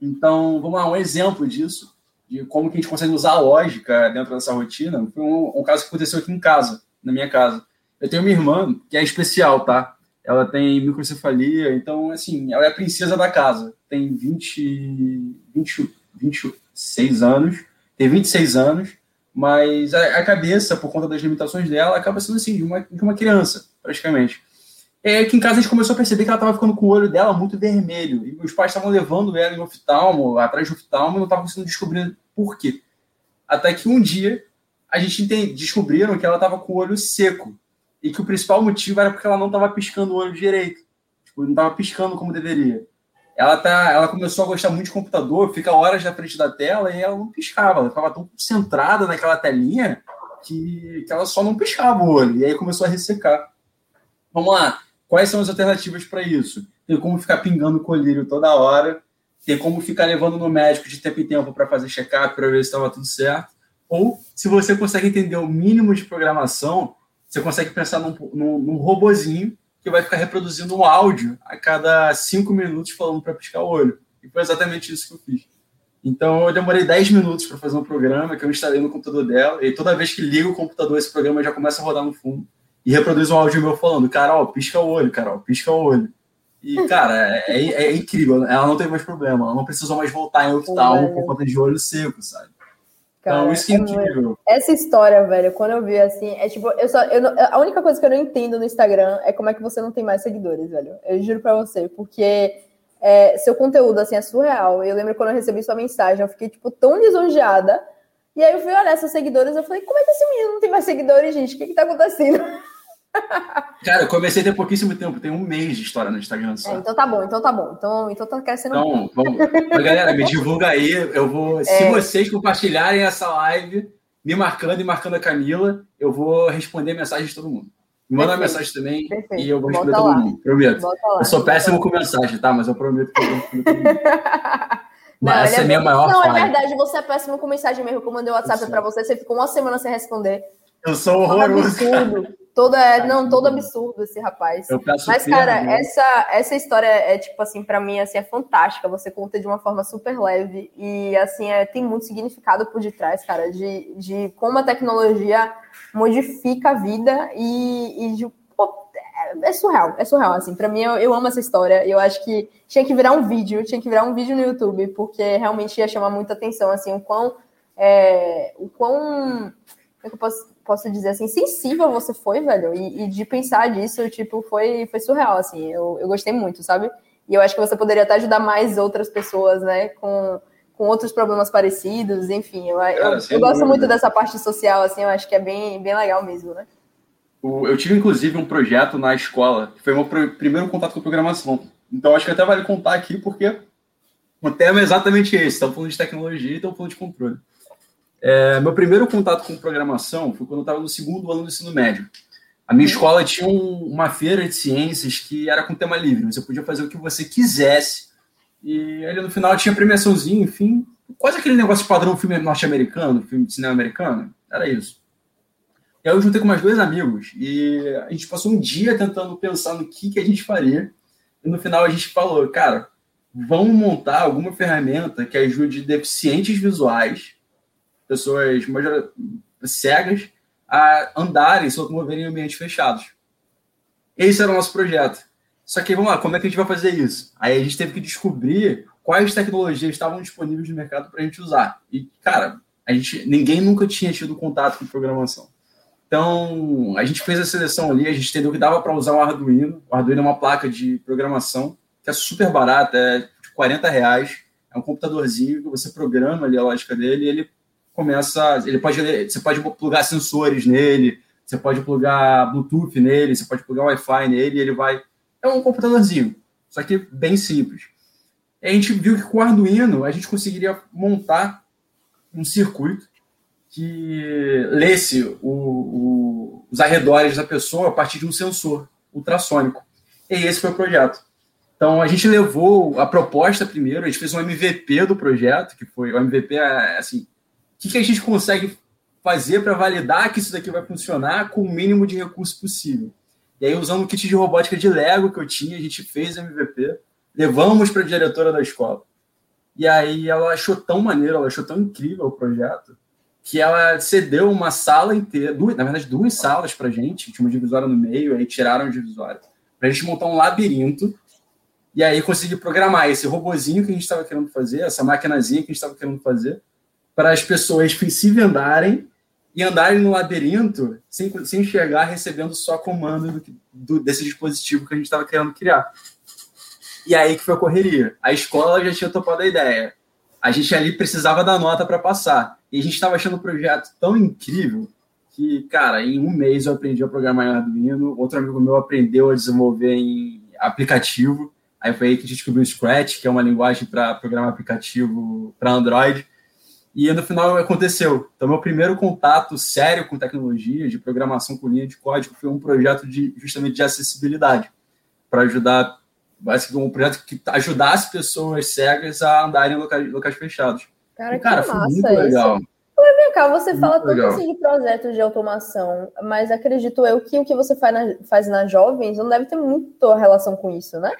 Então, vamos lá, um exemplo disso, de como que a gente consegue usar a lógica dentro dessa rotina, foi um, um caso que aconteceu aqui em casa, na minha casa. Eu tenho uma irmã que é especial, tá? Ela tem microcefalia, então, assim, ela é a princesa da casa. Tem 20, 20, 26 anos, tem 26 anos, mas a, a, cabeça, por conta das limitações dela, acaba sendo assim, de uma, de uma criança, praticamente. É que em casa a gente começou a perceber que ela estava ficando com o olho dela muito vermelho. E meus pais estavam levando ela em oftalmo, atrás de oftalmo, e não estavam conseguindo descobrir por quê. Até que um dia a gente descobriram que ela estava com o olho seco. E que o principal motivo era porque ela não estava piscando o olho direito. Tipo, não estava piscando como deveria. Ela, tá, ela começou a gostar muito de computador, fica horas na frente da tela e ela não piscava. Ela ficava tão concentrada naquela telinha que, que ela só não piscava o olho. E aí começou a ressecar. Vamos lá Quais são as alternativas para isso? Tem como ficar pingando colírio toda hora, tem como ficar levando no médico de tempo em tempo para fazer check-up, para ver se estava tudo certo. Ou, se você consegue entender o mínimo de programação, você consegue pensar num, num, num robozinho que vai ficar reproduzindo um áudio a cada cinco minutos falando para piscar o olho. E foi exatamente isso que eu fiz. Então, eu demorei 10 minutos para fazer um programa que eu instalei no computador dela, e toda vez que ligo o computador, esse programa já começa a rodar no fundo e reproduz um áudio meu falando, Carol, pisca o olho, Carol, pisca o olho. E, cara, é, é, é incrível. Ela não teve mais problema. Ela não precisou mais voltar em oftalmo por conta de olho seco, sabe? Então, cara, então, isso que é, é incrível. Essa história, velho, quando eu vi assim, é tipo, eu só. Eu a única coisa que eu não entendo no Instagram é como é que você não tem mais seguidores, velho. Eu juro pra você, porque é, seu conteúdo, assim, é surreal. Eu lembro quando eu recebi sua mensagem, eu fiquei, tipo, tão lisonjeada. E aí eu fui olhar seus seguidores, eu falei, como é que esse menino não tem mais seguidores, gente? O que que tá acontecendo? Cara, eu comecei a ter pouquíssimo tempo, tem um mês de história no Instagram só. É, então tá bom, então tá bom. Então, então tá crescendo. Então, vamos. Mas, galera, me divulga aí. Eu vou. É. Se vocês compartilharem essa live, me marcando e marcando a Camila, eu vou responder mensagem de todo mundo. Me manda uma mensagem também Perfeito. e eu vou responder todo mundo. Prometo. Lá, eu sou péssimo com mensagem, tá? Mas eu prometo que eu vou responder todo mundo. Não, Mas essa é a minha maior Não, é falha. é verdade, você é péssimo com mensagem mesmo. Eu mandei o WhatsApp para você, você ficou uma semana sem responder. Eu sou horroroso. Todo, é, não, todo absurdo esse rapaz. Mas, cara, né? essa, essa história é, tipo assim, para mim, assim, é fantástica. Você conta de uma forma super leve e, assim, é, tem muito significado por detrás, cara, de, de como a tecnologia modifica a vida e, e de, pô, é, é, surreal, é surreal, assim. Para mim, eu, eu amo essa história. Eu acho que tinha que virar um vídeo, tinha que virar um vídeo no YouTube, porque realmente ia chamar muita atenção, assim, o quão... É, o quão como é que eu posso, posso dizer assim, sensível você foi, velho, e, e, de pensar disso, tipo, foi, foi surreal, assim, eu, eu gostei muito, sabe? E eu acho que você poderia até ajudar mais outras pessoas, né, com, com outros problemas parecidos, enfim. Eu, Cara, eu, eu gosto muito dessa parte social, assim, eu acho que é bem, bem legal mesmo, né? Eu tive, inclusive, um projeto na escola, que foi meu primeiro contato com programação. Então, acho que até vale contar aqui, porque o tema é exatamente esse. Estamos falando de tecnologia e estamos falando de controle. É, meu primeiro contato com programação foi quando eu estava no segundo ano do ensino médio. A minha uhum. escola tinha um, uma feira de ciências que era com tema livre. Você podia fazer o que você quisesse. E ali no final tinha premiaçãozinho, enfim. Quase aquele negócio padrão filme norte-americano, filme de cinema americano. Era isso. E aí eu juntei com mais dois amigos e a gente passou um dia tentando pensar no que, que a gente faria. E no final a gente falou, cara, vamos montar alguma ferramenta que ajude deficientes visuais, pessoas cegas, a andarem, se locomoverem em ambientes fechados. Esse era o nosso projeto. Só que, vamos lá, como é que a gente vai fazer isso? Aí a gente teve que descobrir quais tecnologias estavam disponíveis no mercado para a gente usar. E, cara, a gente, ninguém nunca tinha tido contato com programação. Então, a gente fez a seleção ali, a gente entendeu que dava para usar o Arduino. O Arduino é uma placa de programação que é super barata, é de 40 reais. É um computadorzinho que você programa ali a lógica dele e ele começa. Ele pode, você pode plugar sensores nele, você pode plugar Bluetooth nele, você pode plugar Wi-Fi nele, ele vai. É um computadorzinho, só que bem simples. E a gente viu que com o Arduino a gente conseguiria montar um circuito que lesse o, o, os arredores da pessoa a partir de um sensor ultrassônico. E esse foi o projeto. Então, a gente levou a proposta primeiro, a gente fez um MVP do projeto, que foi o MVP, é, assim, que, que a gente consegue fazer para validar que isso daqui vai funcionar com o mínimo de recurso possível. E aí, usando o kit de robótica de Lego que eu tinha, a gente fez MVP, levamos para a diretora da escola. E aí ela achou tão maneiro, ela achou tão incrível o projeto, que ela cedeu uma sala inteira, duas, na verdade, duas salas para gente, tinha uma divisória no meio, aí tiraram a divisória, para a gente montar um labirinto e aí conseguir programar esse robozinho que a gente estava querendo fazer, essa maquinazinha que a gente estava querendo fazer, para as pessoas se vendarem e andarem no labirinto sem, sem enxergar, recebendo só comando do, do, desse dispositivo que a gente estava querendo criar. E aí que foi a correria. A escola já tinha topado a ideia. A gente ali precisava da nota para passar. E a gente estava achando o projeto tão incrível que, cara, em um mês eu aprendi a programar em Arduino, outro amigo meu aprendeu a desenvolver em aplicativo. Aí foi aí que a gente descobriu o Scratch, que é uma linguagem para programar aplicativo para Android. E no final aconteceu. Então, meu primeiro contato sério com tecnologia, de programação com linha de código, foi um projeto de justamente de acessibilidade, para ajudar, basicamente, um projeto que ajudasse pessoas cegas a andarem em locais, locais fechados. Cara, e, cara, que foi muito legal. Isso. vem cá, você muito fala tanto legal. assim de projetos de automação, mas acredito eu que o que você faz na, faz na Jovens não deve ter muito relação com isso, né?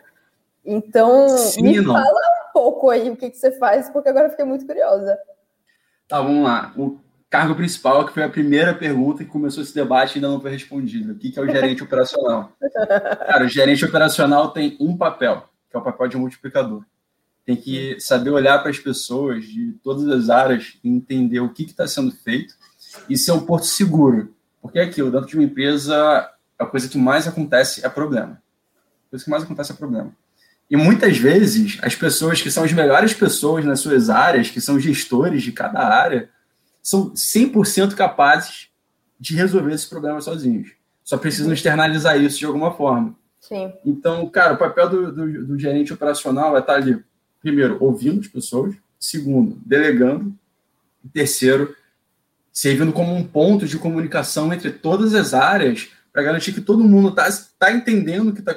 Então, Sim, me não. fala um pouco aí o que, que você faz, porque agora eu fiquei muito curiosa. Tá, vamos lá. O cargo principal, que foi a primeira pergunta que começou esse debate e ainda não foi respondida. O que, que é o gerente operacional? Cara, o gerente operacional tem um papel, que é o papel de multiplicador tem que saber olhar para as pessoas de todas as áreas e entender o que está sendo feito e ser um porto seguro. Porque é aquilo, dentro de uma empresa, a coisa que mais acontece é problema. A coisa que mais acontece é problema. E muitas vezes, as pessoas que são as melhores pessoas nas suas áreas, que são gestores de cada área, são 100% capazes de resolver esse problema sozinhos. Só precisam externalizar isso de alguma forma. Sim. Então, cara, o papel do, do, do gerente operacional é estar ali primeiro, ouvindo as pessoas, segundo, delegando, e terceiro, servindo como um ponto de comunicação entre todas as áreas para garantir que todo mundo está tá entendendo o que está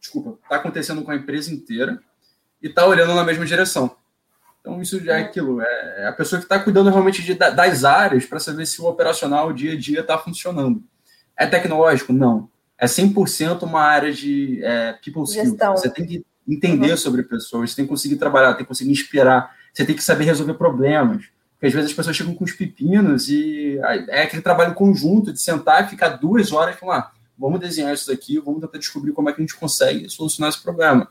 desculpa, tá acontecendo com a empresa inteira e está olhando na mesma direção. Então, isso já é aquilo. É a pessoa que está cuidando realmente de, das áreas para saber se o operacional, o dia a dia, está funcionando. É tecnológico? Não. É 100% uma área de é, people skills. Você tem que entender uhum. sobre pessoas, você tem que conseguir trabalhar, tem que conseguir inspirar, você tem que saber resolver problemas. Porque às vezes as pessoas chegam com os pepinos e é aquele trabalho conjunto de sentar e ficar duas horas e falar: ah, vamos desenhar isso daqui, vamos tentar descobrir como é que a gente consegue solucionar esse problema.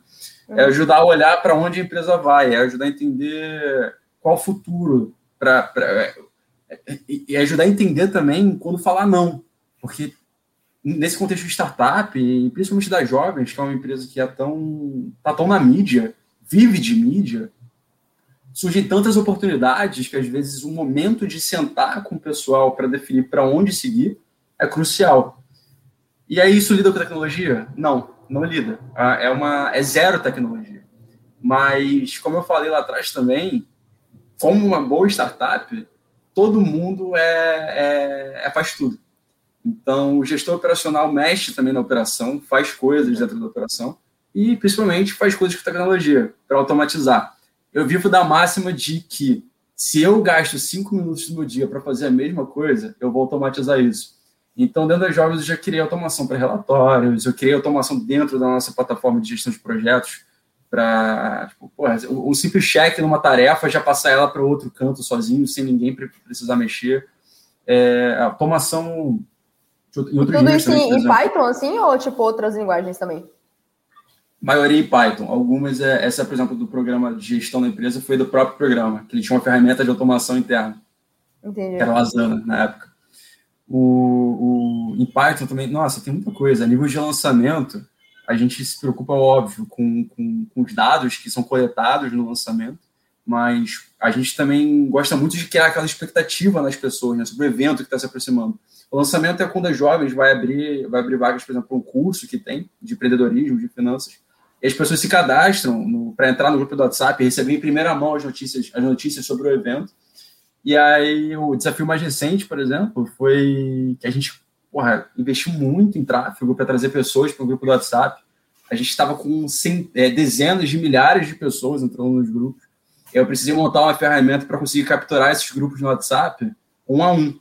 Uhum. É ajudar a olhar para onde a empresa vai, é ajudar a entender qual o futuro, pra, pra, é, e ajudar a entender também quando falar não. Porque nesse contexto de startup, e principalmente das jovens, que é uma empresa que é tão, tá tão na mídia, vive de mídia, surgem tantas oportunidades que às vezes o momento de sentar com o pessoal para definir para onde seguir é crucial. E aí isso lida com tecnologia? Não, não lida. Ah, é uma é zero tecnologia. Mas como eu falei lá atrás também, como uma boa startup, todo mundo é, é, é faz tudo. Então, o gestor operacional mexe também na operação, faz coisas dentro da operação e, principalmente, faz coisas com tecnologia para automatizar. Eu vivo da máxima de que se eu gasto cinco minutos do meu dia para fazer a mesma coisa, eu vou automatizar isso. Então, dentro das jogos, eu já criei automação para relatórios, eu criei automação dentro da nossa plataforma de gestão de projetos para, tipo, um simples check numa tarefa, já passar ela para outro canto sozinho, sem ninguém precisar mexer. É, automação em outros Tudo isso em, Python, assim, ou tipo outras linguagens também? Maioria em Python. Algumas, é, essa, por exemplo, do programa de gestão da empresa foi do próprio programa, que ele tinha uma ferramenta de automação interna. Entendi. Que era o Asana, na época. O, o, em Python também, nossa, tem muita coisa. A nível de lançamento, a gente se preocupa, óbvio, com, com, com os dados que são coletados no lançamento, mas a gente também gosta muito de criar aquela expectativa nas pessoas, né, sobre o evento que está se aproximando. O lançamento é quando as jovens vai abrir, vai abrir vagas, por exemplo, para um curso que tem de empreendedorismo, de finanças, e as pessoas se cadastram para entrar no grupo do WhatsApp e receber em primeira mão as notícias, as notícias sobre o evento. E aí o desafio mais recente, por exemplo, foi que a gente porra, investiu muito em tráfego para trazer pessoas para o grupo do WhatsApp. A gente estava com cent... é, dezenas de milhares de pessoas entrando nos grupos eu precisei montar uma ferramenta para conseguir capturar esses grupos no WhatsApp um a um.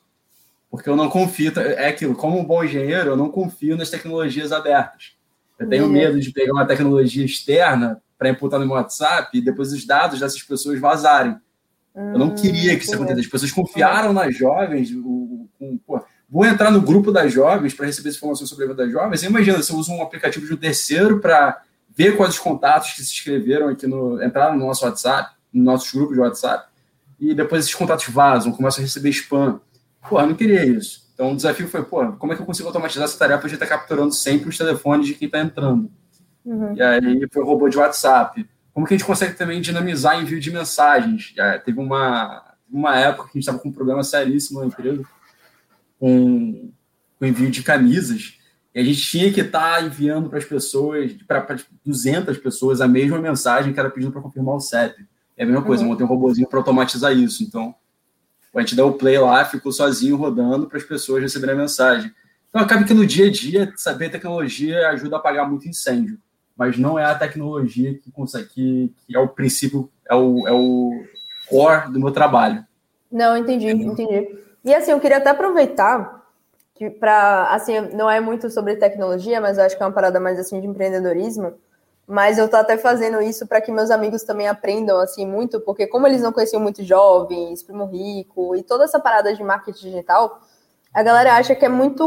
Porque eu não confio, é aquilo, como um bom engenheiro, eu não confio nas tecnologias abertas. Eu tenho uhum. medo de pegar uma tecnologia externa para imputar no meu WhatsApp e depois os dados dessas pessoas vazarem. Eu não queria que isso acontecesse. As pessoas confiaram nas jovens. O, o, pô, vou entrar no grupo das jovens para receber informações sobre a vida das jovens. Imagina se eu uso um aplicativo de um terceiro para ver quais os contatos que se inscreveram aqui no. entraram no nosso WhatsApp nos nossos grupos de WhatsApp, e depois esses contatos vazam, começam a receber spam. Pô, não queria isso. Então o desafio foi, pô, como é que eu consigo automatizar essa tarefa de estar capturando sempre os telefones de quem está entrando? Uhum. E aí foi o robô de WhatsApp. Como que a gente consegue também dinamizar envio de mensagens? Já teve uma, uma época que a gente estava com um problema seríssimo na empresa com o envio de camisas. E a gente tinha que estar tá enviando para as pessoas, para 200 pessoas, a mesma mensagem que era pedindo para confirmar o CEP. É a mesma coisa, uhum. montei um robôzinho para automatizar isso. Então, a gente dá o play lá, ficou sozinho rodando para as pessoas receberem a mensagem. Então, acaba que no dia a dia, saber tecnologia ajuda a apagar muito incêndio, mas não é a tecnologia que consegue, que, que é o princípio, é o, é o core do meu trabalho. Não, entendi, entendi. E assim, eu queria até aproveitar que para assim, não é muito sobre tecnologia, mas eu acho que é uma parada mais assim de empreendedorismo mas eu tô até fazendo isso para que meus amigos também aprendam assim muito, porque como eles não conheciam muito jovens, primo rico e toda essa parada de marketing digital, a galera acha que é muito,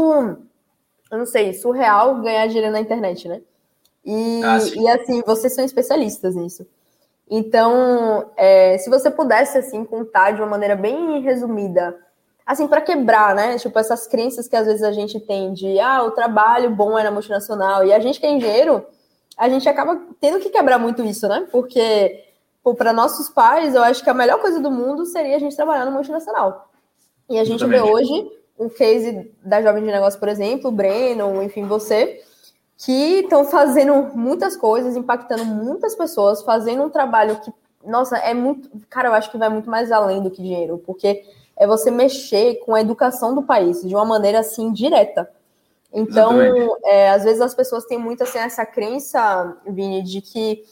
eu não sei, surreal ganhar dinheiro na internet, né? E, ah, e assim, vocês são especialistas nisso. Então, é, se você pudesse assim contar de uma maneira bem resumida, assim para quebrar, né? Tipo essas crenças que às vezes a gente tem de ah, o trabalho bom é na multinacional e a gente que é engenheiro a gente acaba tendo que quebrar muito isso, né? Porque para nossos pais, eu acho que a melhor coisa do mundo seria a gente trabalhar no multinacional. E a gente vê hoje o case da Jovem de Negócio, por exemplo, o Breno, enfim, você, que estão fazendo muitas coisas, impactando muitas pessoas, fazendo um trabalho que, nossa, é muito. Cara, eu acho que vai muito mais além do que dinheiro, porque é você mexer com a educação do país de uma maneira assim direta. Então, é, às vezes as pessoas têm muito assim, essa crença, Vini, de que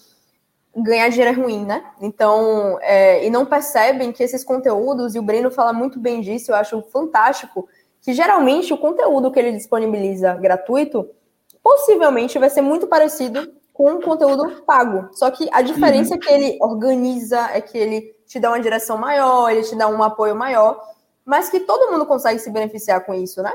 ganhar dinheiro é ruim, né? Então, é, e não percebem que esses conteúdos, e o Breno fala muito bem disso, eu acho fantástico, que geralmente o conteúdo que ele disponibiliza gratuito, possivelmente vai ser muito parecido com o conteúdo pago. Só que a diferença uhum. é que ele organiza, é que ele te dá uma direção maior, ele te dá um apoio maior, mas que todo mundo consegue se beneficiar com isso, né?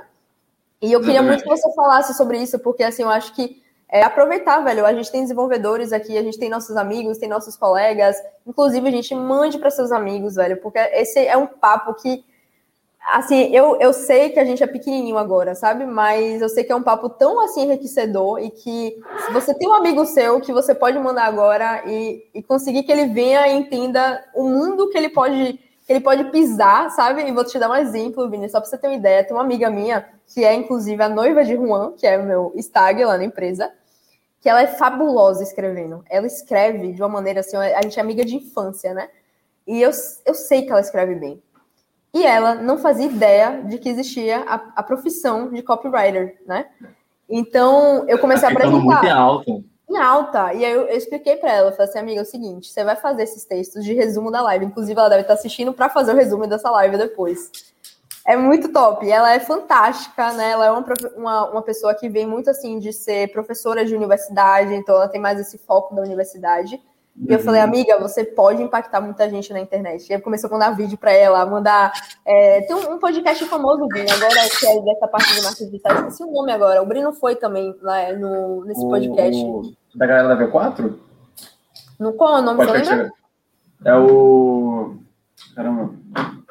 E eu queria muito que você falasse sobre isso, porque assim, eu acho que é aproveitar, velho. A gente tem desenvolvedores aqui, a gente tem nossos amigos, tem nossos colegas. Inclusive, a gente mande para seus amigos, velho, porque esse é um papo que assim, eu, eu sei que a gente é pequenininho agora, sabe? Mas eu sei que é um papo tão assim enriquecedor e que se você tem um amigo seu que você pode mandar agora e, e conseguir que ele venha e entenda o mundo que ele pode que ele pode pisar, sabe? E vou te dar um exemplo, Vini, só para você ter uma ideia. Tem uma amiga minha, que é inclusive a noiva de Juan, que é meu stag lá na empresa, que ela é fabulosa escrevendo. Ela escreve de uma maneira assim, a gente é amiga de infância, né? E eu, eu sei que ela escreve bem. E ela não fazia ideia de que existia a, a profissão de copywriter, né? Então, eu comecei a apresentar. muito em alta. Em alta. E aí eu, eu expliquei para ela, falei assim, amiga, é o seguinte, você vai fazer esses textos de resumo da live. Inclusive, ela deve estar assistindo para fazer o resumo dessa live depois. É muito top. Ela é fantástica, né? Ela é uma, uma, uma pessoa que vem muito assim de ser professora de universidade, então ela tem mais esse foco da universidade. E eu falei, amiga, você pode impactar muita gente na internet. E aí começou a mandar vídeo para ela, mandar. É, tem um, podcast famoso, Bruno, agora que é dessa parte de marketing digital, esqueci o nome agora. O Brino foi também lá no, nesse podcast. O, da galera da V4? No, qual é o nome? Você lembra? É o. Caramba.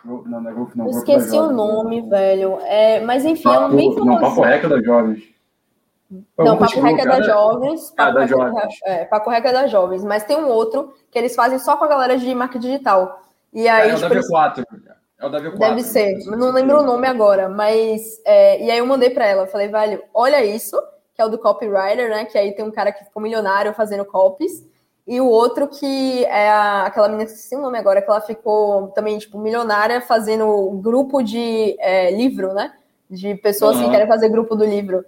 Não, não é não. Eu esqueci o nome, velho. É, mas enfim, papo, é um bem famoso. Não, Papo Reca das Jovens. Não, Paco Reca é das jovens. Ah, da jovens. É, Paco Reca é das jovens. Mas tem um outro que eles fazem só com a galera de marketing digital. E aí, é, tipo, é o tipo, da V4. É o da V4. Deve ser. Não lembro o nome agora. Mas. É, e aí eu mandei para ela. Falei, velho, olha isso, que é o do copywriter, né? Que aí tem um cara que ficou milionário fazendo copies. E o outro que é a, aquela menina, esqueci o nome agora, que ela ficou também, tipo, milionária fazendo grupo de é, livro, né? De pessoas uhum. que querem fazer grupo do livro.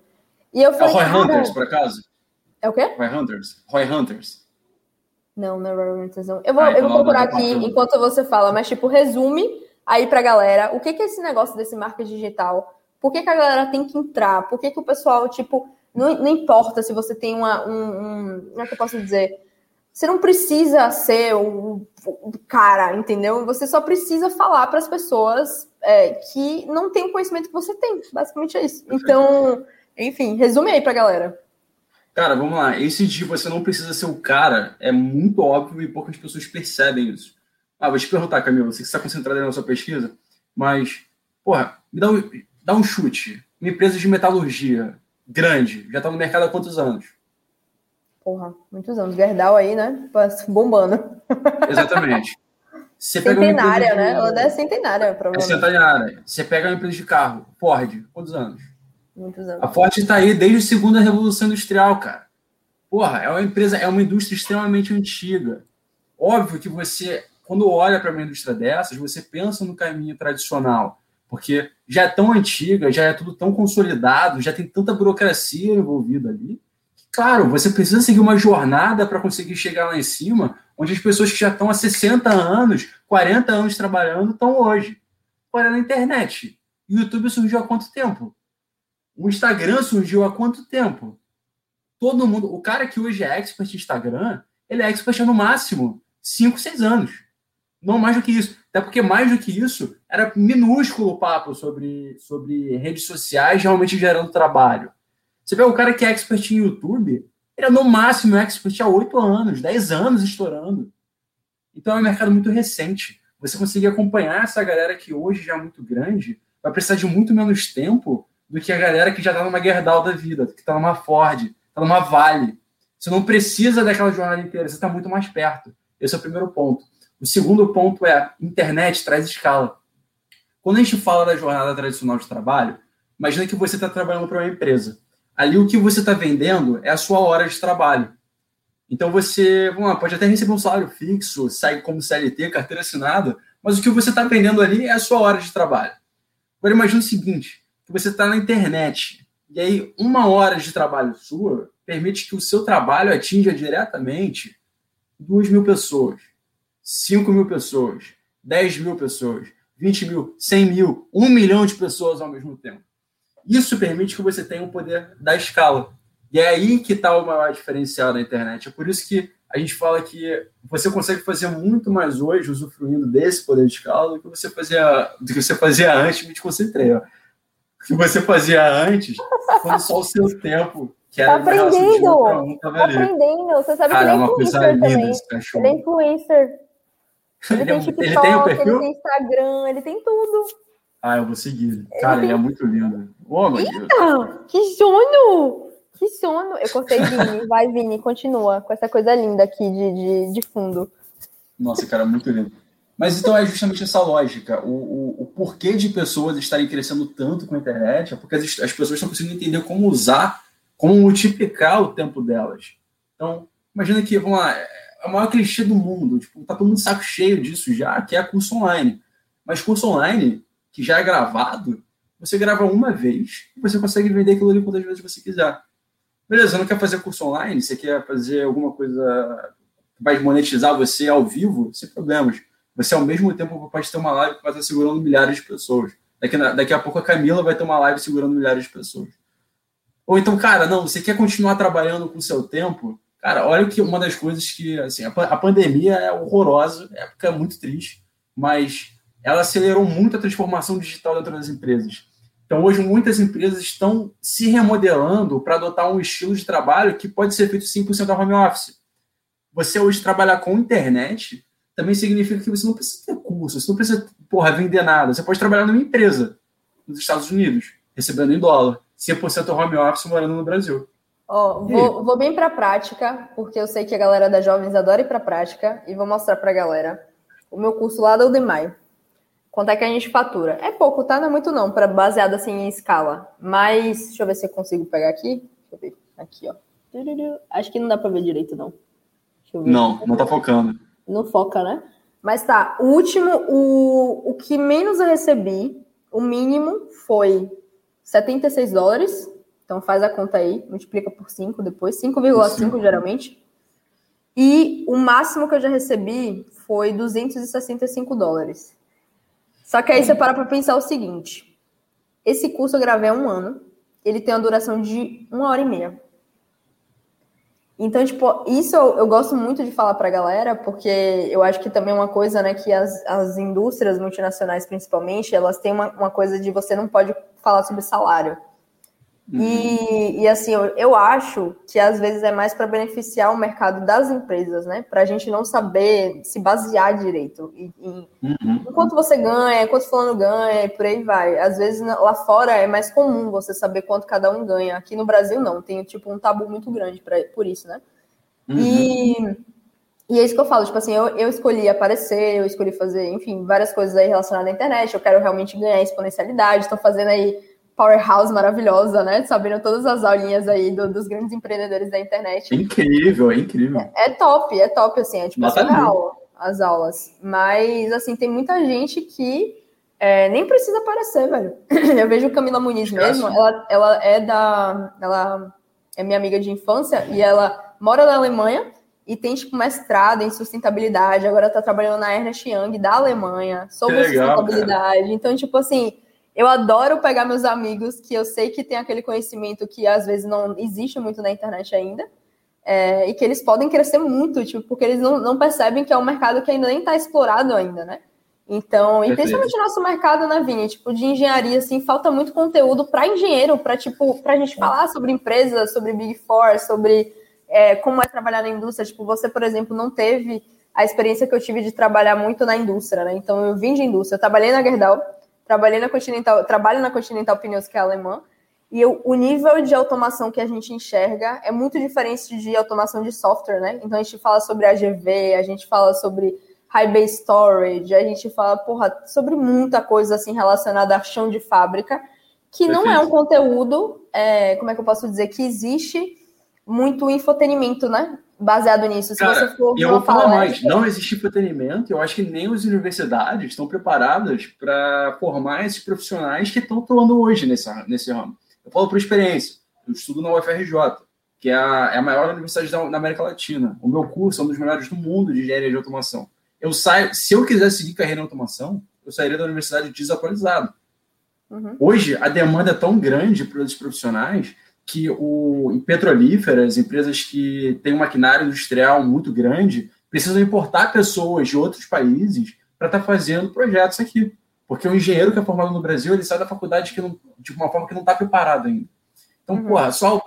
E eu falei, é o Roy Hunters, por acaso? É o quê? Roy Hunters. Roy Hunters. Não, não é Roy Hunters, não. Eu vou, ah, então eu vou procurar aqui enquanto você fala, mas, tipo, resume aí pra galera o que, que é esse negócio desse marketing digital. Por que, que a galera tem que entrar? Por que, que o pessoal, tipo, não, não importa se você tem uma, um, um. Como é que eu posso dizer? Você não precisa ser o, o cara, entendeu? Você só precisa falar para as pessoas é, que não têm o conhecimento que você tem. Basicamente é isso. Então, enfim, resume aí pra galera. Cara, vamos lá. Esse de você não precisa ser o cara é muito óbvio e poucas pessoas percebem isso. Ah, vou te perguntar, Camila, você que está concentrado na sua pesquisa, mas, porra, me dá um, dá um chute. Uma empresa de metalurgia grande, já está no mercado há quantos anos? Porra, muitos anos. Gerdau aí, né? Bombando. Exatamente. Você centenária, né? De... Ela é centenária, provavelmente. É centenária. Você pega uma empresa de carro, Ford, quantos anos? Muitos anos. A Ford está aí desde a segunda revolução industrial, cara. Porra, é uma empresa, é uma indústria extremamente antiga. Óbvio que você, quando olha para uma indústria dessas, você pensa no caminho tradicional, porque já é tão antiga, já é tudo tão consolidado, já tem tanta burocracia envolvida ali. Claro, você precisa seguir uma jornada para conseguir chegar lá em cima, onde as pessoas que já estão há 60 anos, 40 anos trabalhando, estão hoje. Olha na internet. YouTube surgiu há quanto tempo? O Instagram surgiu há quanto tempo? Todo mundo, o cara que hoje é expert em Instagram, ele é expert no máximo 5, 6 anos. Não mais do que isso. Até porque mais do que isso, era minúsculo o papo sobre, sobre redes sociais realmente gerando trabalho. Você vê o cara que é expert em YouTube, ele é no máximo expert há 8 anos, 10 anos estourando. Então é um mercado muito recente. Você conseguir acompanhar essa galera que hoje já é muito grande, vai precisar de muito menos tempo do que a galera que já está numa Gerdau da vida, que está numa Ford, está numa Vale. Você não precisa daquela jornada inteira, você está muito mais perto. Esse é o primeiro ponto. O segundo ponto é internet traz escala. Quando a gente fala da jornada tradicional de trabalho, imagina que você está trabalhando para uma empresa. Ali o que você está vendendo é a sua hora de trabalho. Então você lá, pode até receber um salário fixo, sai como CLT, carteira assinada, mas o que você está vendendo ali é a sua hora de trabalho. Agora imagine o seguinte: que você está na internet. E aí, uma hora de trabalho sua permite que o seu trabalho atinja diretamente 2 mil pessoas, 5 mil pessoas, 10 mil pessoas, 20 mil, 100 mil, 1 milhão de pessoas ao mesmo tempo. Isso permite que você tenha o poder da escala. E é aí que está o maior diferencial da internet. É por isso que a gente fala que você consegue fazer muito mais hoje, usufruindo desse poder de escala, do que você fazia, do que você fazia antes, me concentrei. Ó que você fazia antes, quando só o seu tempo, que era tá aprendendo, um, tá aprendendo. Você sabe Cara, que ele é influencer também. Ele é influencer. Ele, ele tem TikTok, ele tem, perfil? ele tem Instagram, ele tem tudo. Ah, eu vou seguir. Cara, ele é muito lindo. Oh, meu Deus. Que sono! Que sono! Eu cortei Vini. Vai, Vini, continua com essa coisa linda aqui de, de, de fundo. Nossa, cara, muito lindo. Mas então é justamente essa lógica. O, o, o, porquê de pessoas estarem crescendo tanto com a internet é porque as, as pessoas estão conseguindo entender como usar, como multiplicar o tempo delas. Então, imagina que, vamos lá, é o maior clichê do mundo. Tipo, tá todo mundo saco cheio disso já, que é curso online. Mas curso online, que já é gravado, você grava uma vez e você consegue vender aquilo ali quantas vezes você quiser. Beleza, você não quer fazer curso online, você quer fazer alguma coisa que vai monetizar você ao vivo, sem problemas. Você, ao mesmo tempo, pode ter uma live que vai estar segurando milhares de pessoas. Daqui, daqui a pouco a Camila vai ter uma live segurando milhares de pessoas. Ou então, cara, não, você quer continuar trabalhando com o seu tempo? Cara, olha que uma das coisas que, assim, a, a pandemia é horrorosa, é época muito triste, mas ela acelerou muito a transformação digital dentro das empresas. Então, hoje, muitas empresas estão se remodelando para adotar um estilo de trabalho que pode ser feito 100% da home office. Você hoje trabalhar com internet também significa que você não precisa ter curso, você não precisa, porra, vender nada. Você pode trabalhar numa empresa nos Estados Unidos, recebendo em dólar, 100% home office morando no Brasil. Ó, oh, vou, vou, bem para a prática, porque eu sei que a galera das jovens adora ir para a prática, e vou mostrar para a galera o meu curso lá da Udemy. Quanto é que a gente fatura? É pouco, tá? Não é muito não, para baseado assim em escala. Mas, deixa eu ver se eu consigo pegar aqui. Deixa eu ver. Aqui, ó. Acho que não dá para ver direito, não. Não, não tá focando. Não foca, né? Mas tá, o último, o, o que menos eu recebi, o mínimo foi 76 dólares. Então faz a conta aí, multiplica por 5 depois, 5,5 geralmente. E o máximo que eu já recebi foi 265 dólares. Só que aí você para para pensar o seguinte: esse curso eu gravei há um ano, ele tem uma duração de uma hora e meia. Então, tipo, isso eu, eu gosto muito de falar para a galera, porque eu acho que também é uma coisa, né, que as, as indústrias multinacionais, principalmente, elas têm uma, uma coisa de você não pode falar sobre salário. Uhum. E, e, assim, eu, eu, acho que às vezes é mais para beneficiar o mercado das empresas, né? Para a gente não saber se basear direito. E, e, uhum. Enquanto você ganha, quanto fulano ganha, e por aí vai. Às vezes lá fora é mais comum você saber quanto cada um ganha. Aqui no Brasil não, tem tipo um tabu muito grande pra, por isso, né? Uhum. E, e é isso que eu falo, tipo assim, eu, eu escolhi aparecer, eu escolhi fazer, enfim, várias coisas aí relacionadas à internet, eu quero realmente ganhar exponencialidade, estou fazendo aí powerhouse maravilhosa, né? Sabendo todas as aulinhas aí do, dos grandes empreendedores da internet. Incrível, é incrível. É, é top, é top, assim, é tipo surreal as aulas. Mas, assim, tem muita gente que é, nem precisa aparecer, velho. Eu vejo Camila Muniz mesmo, ela, ela é da. Ela é minha amiga de infância e ela mora na Alemanha e tem, tipo, mestrado em sustentabilidade. Agora tá trabalhando na Ernest Young da Alemanha sobre legal, sustentabilidade. Cara. Então, tipo assim eu adoro pegar meus amigos que eu sei que tem aquele conhecimento que às vezes não existe muito na internet ainda. É, e que eles podem crescer muito, tipo, porque eles não, não percebem que é um mercado que ainda nem está explorado ainda, né? Então, e principalmente nosso mercado, né, Vini? Tipo, de engenharia, assim, falta muito conteúdo para engenheiro, para tipo, pra gente falar sobre empresas, sobre Big Four, sobre é, como é trabalhar na indústria. Tipo, você, por exemplo, não teve a experiência que eu tive de trabalhar muito na indústria, né? Então, eu vim de indústria, eu trabalhei na Gerdau, Trabalhei na Continental, trabalho na Continental Pneus, que é alemã, e eu, o nível de automação que a gente enxerga é muito diferente de automação de software, né? Então a gente fala sobre AGV, a gente fala sobre high bay storage, a gente fala, porra, sobre muita coisa assim relacionada a chão de fábrica, que Perfeito. não é um conteúdo, é, como é que eu posso dizer, que existe muito infotenimento, né? Baseado nisso. Se Cara, você for eu vou falar mais, não existe entretenimento, eu acho que nem as universidades estão preparadas para formar esses profissionais que estão atuando hoje nesse, nesse ramo. Eu falo por experiência, eu estudo na UFRJ, que é a, é a maior universidade da, da, América Latina. O meu curso é um dos melhores do mundo de engenharia de automação. Eu saio, se eu quiser seguir carreira em automação, eu sairia da universidade desatualizado. Uhum. Hoje, a demanda é tão grande para os profissionais que o, em petrolíferas, empresas que têm um maquinário industrial muito grande, precisam importar pessoas de outros países para estar tá fazendo projetos aqui. Porque o engenheiro que é formado no Brasil, ele sai da faculdade que não, de uma forma que não está preparado ainda. Então, uhum. porra, só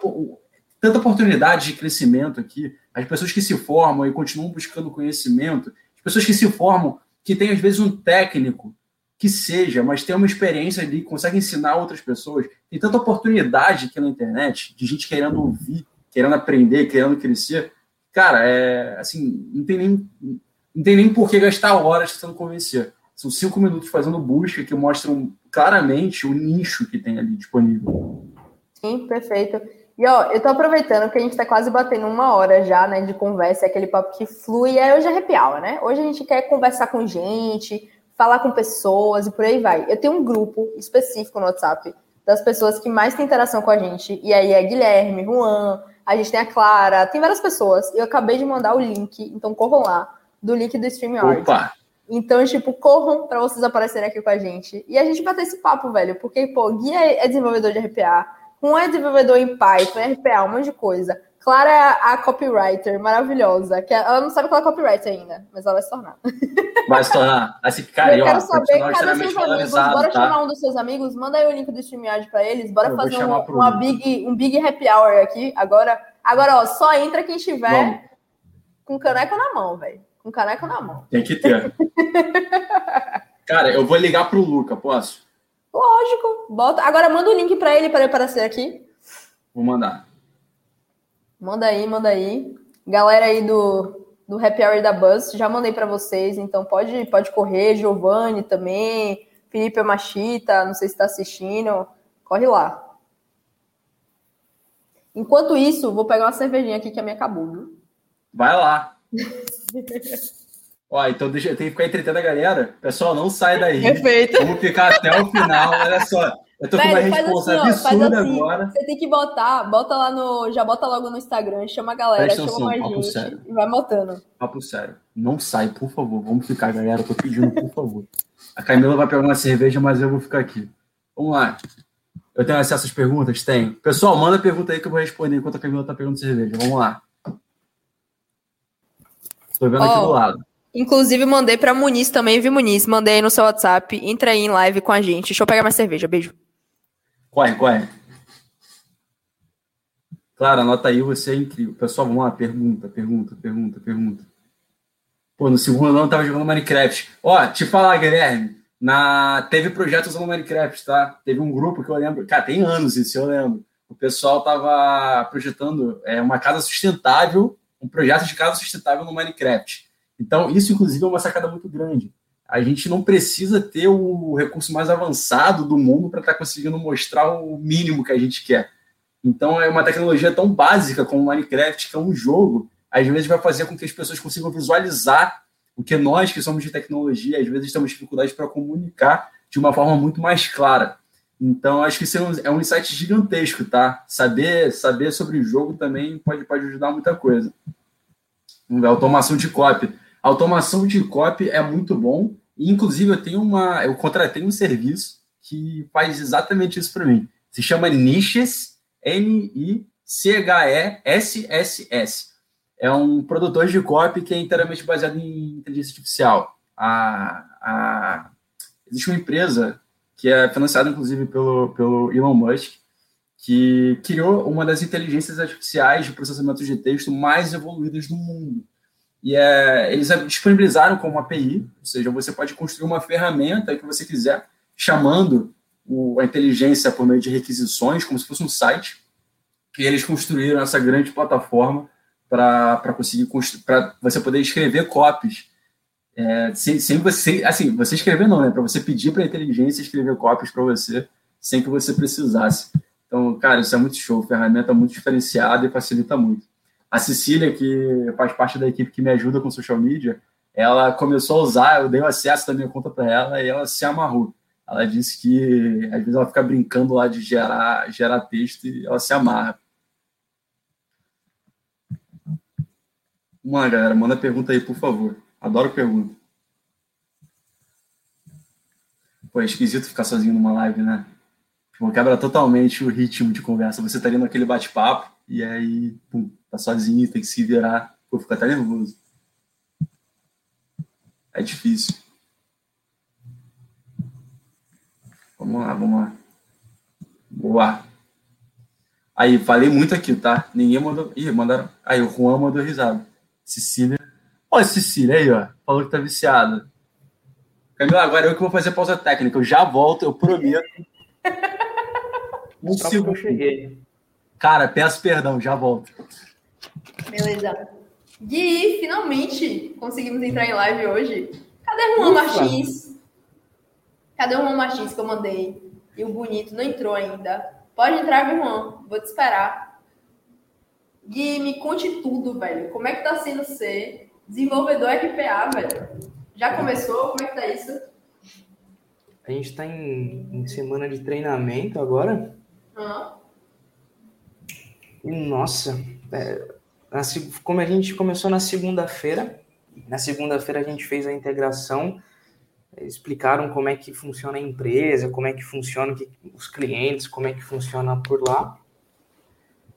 tanta oportunidade de crescimento aqui, as pessoas que se formam e continuam buscando conhecimento, as pessoas que se formam, que têm às vezes um técnico que seja, mas tem uma experiência ali, consegue ensinar outras pessoas. Tem tanta oportunidade aqui na internet de gente querendo ouvir, querendo aprender, querendo crescer. Cara, é assim, não tem nem, não tem nem por que gastar horas tentando convencer. São cinco minutos fazendo busca que mostram claramente o nicho que tem ali disponível. Sim, perfeito. E ó, eu tô aproveitando que a gente tá quase batendo uma hora já, né, de conversa, aquele papo que flui, aí hoje arrepiava, né? Hoje a gente quer conversar com gente, falar com pessoas e por aí vai. Eu tenho um grupo específico no WhatsApp das pessoas que mais têm interação com a gente, e aí é Guilherme, Juan, a gente tem a Clara, tem várias pessoas. Eu acabei de mandar o link, então corram lá, do link do StreamYard. Opa! Então, tipo, corram para vocês aparecerem aqui com a gente. E a gente vai ter esse papo, velho, porque, pô, Guia é desenvolvedor de RPA, um é desenvolvedor em Python, RPA, um monte de coisa. Clara é a, a copywriter maravilhosa, que ela não sabe qual é copywriter ainda, mas ela vai se tornar. Vai se tornar. Assim, cara, eu quero saber, cadê seus amigos? Bora tá? chamar um dos seus amigos, manda aí o link do StreamYard pra eles, bora eu fazer um, uma big, um big happy hour aqui. Agora, agora ó, só entra quem estiver Vamos. com caneco na mão, velho. Com caneco na mão. Tem que ter. cara, eu vou ligar pro Luca, posso? Lógico. Bota. Agora manda o link para ele para ele aparecer aqui. Vou mandar. Manda aí, manda aí. Galera aí do, do Happy Hour da Buzz, já mandei para vocês, então pode, pode correr. Giovanni também, Felipe Machita, não sei se está assistindo. Corre lá. Enquanto isso, vou pegar uma cervejinha aqui que a minha acabou, viu? Vai lá. Ó, então deixa, eu tenho que ficar entretendo a galera. Pessoal, não sai daí. Perfeito. Vamos ficar até o final. Olha só. Eu tô Velho, com uma resposta assim, absurda assim, agora. Você tem que botar, bota lá no. Já bota logo no Instagram, chama a galera, Presta chama mais gente sério. e vai botando. Papo sério. Não sai, por favor. Vamos ficar, galera. Eu tô pedindo, por favor. A Camila vai pegar uma cerveja, mas eu vou ficar aqui. Vamos lá. Eu tenho acesso às perguntas? Tem. Pessoal, manda pergunta aí que eu vou responder enquanto a Camila tá pegando cerveja. Vamos lá. Tô vendo oh, aqui do lado. Inclusive, mandei pra Muniz também, viu, Muniz? Mandei aí no seu WhatsApp. Entra aí em live com a gente. Deixa eu pegar mais cerveja. Beijo. Corre, corre. Claro, anota aí, você é incrível. Pessoal, vamos lá, pergunta, pergunta, pergunta, pergunta. Pô, no segundo ano tava jogando Minecraft. Ó, te falar, Guilherme, na... teve projetos no Minecraft, tá? Teve um grupo que eu lembro, cara, tem anos isso, eu lembro. O pessoal tava projetando é, uma casa sustentável, um projeto de casa sustentável no Minecraft. Então, isso, inclusive, é uma sacada muito grande. A gente não precisa ter o recurso mais avançado do mundo para estar tá conseguindo mostrar o mínimo que a gente quer. Então, é uma tecnologia tão básica como o Minecraft, que é um jogo, às vezes vai fazer com que as pessoas consigam visualizar o que nós, que somos de tecnologia, às vezes temos dificuldade para comunicar de uma forma muito mais clara. Então, acho que isso é um é insight gigantesco, tá? Saber, saber sobre o jogo também pode, pode ajudar muita coisa. Automação de cópia. Automação de copy é muito bom. Inclusive, eu tenho uma. Eu contratei um serviço que faz exatamente isso para mim. Se chama Niches, N-I-C-H-E-S-S-S. É um produtor de copy que é inteiramente baseado em inteligência artificial. A, a, existe uma empresa que é financiada, inclusive, pelo, pelo Elon Musk, que criou uma das inteligências artificiais de processamento de texto mais evoluídas do mundo. E é, eles disponibilizaram como API, ou seja, você pode construir uma ferramenta que você quiser, chamando o, a inteligência por meio de requisições, como se fosse um site. E eles construíram essa grande plataforma para conseguir para você poder escrever copies. É, sem, sem você, assim, você escrever não, né? Para você pedir para a inteligência escrever copies para você sem que você precisasse. Então, cara, isso é muito show, ferramenta muito diferenciada e facilita muito. A Cecília, que faz parte da equipe que me ajuda com social media, ela começou a usar, eu dei o acesso da minha conta para ela e ela se amarrou. Ela disse que às vezes ela fica brincando lá de gerar, gerar texto e ela se amarra. Lá, galera, manda pergunta aí, por favor. Adoro pergunta. Pô, é esquisito ficar sozinho numa live, né? Tipo, quebra totalmente o ritmo de conversa. Você tá ali naquele bate-papo e aí, pum, tá sozinho, tem que se virar. Pô, fica até nervoso. É difícil. Vamos lá, vamos lá. Boa. Aí, falei muito aqui, tá? Ninguém mandou. Ih, mandaram. Aí, o Juan mandou risada. Cecília. Olha, Cecília aí, ó. Falou que tá viciada. Camila, agora eu que vou fazer pausa técnica. Eu já volto, eu prometo. Um segundo. Eu cheguei. Cara, peço perdão, já volto. Beleza. Gui, finalmente conseguimos entrar em live hoje. Cadê o Juan Martins? Cadê o Juan Martins que eu mandei? E o bonito não entrou ainda. Pode entrar, Juan. Vou te esperar. Gui, me conte tudo, velho. Como é que tá sendo ser desenvolvedor RPA, velho? Já começou? Como é que tá isso? A gente tá em, em semana de treinamento agora. Uhum. Nossa, é, como a gente começou na segunda-feira, na segunda-feira a gente fez a integração, explicaram como é que funciona a empresa, como é que funciona os clientes, como é que funciona por lá.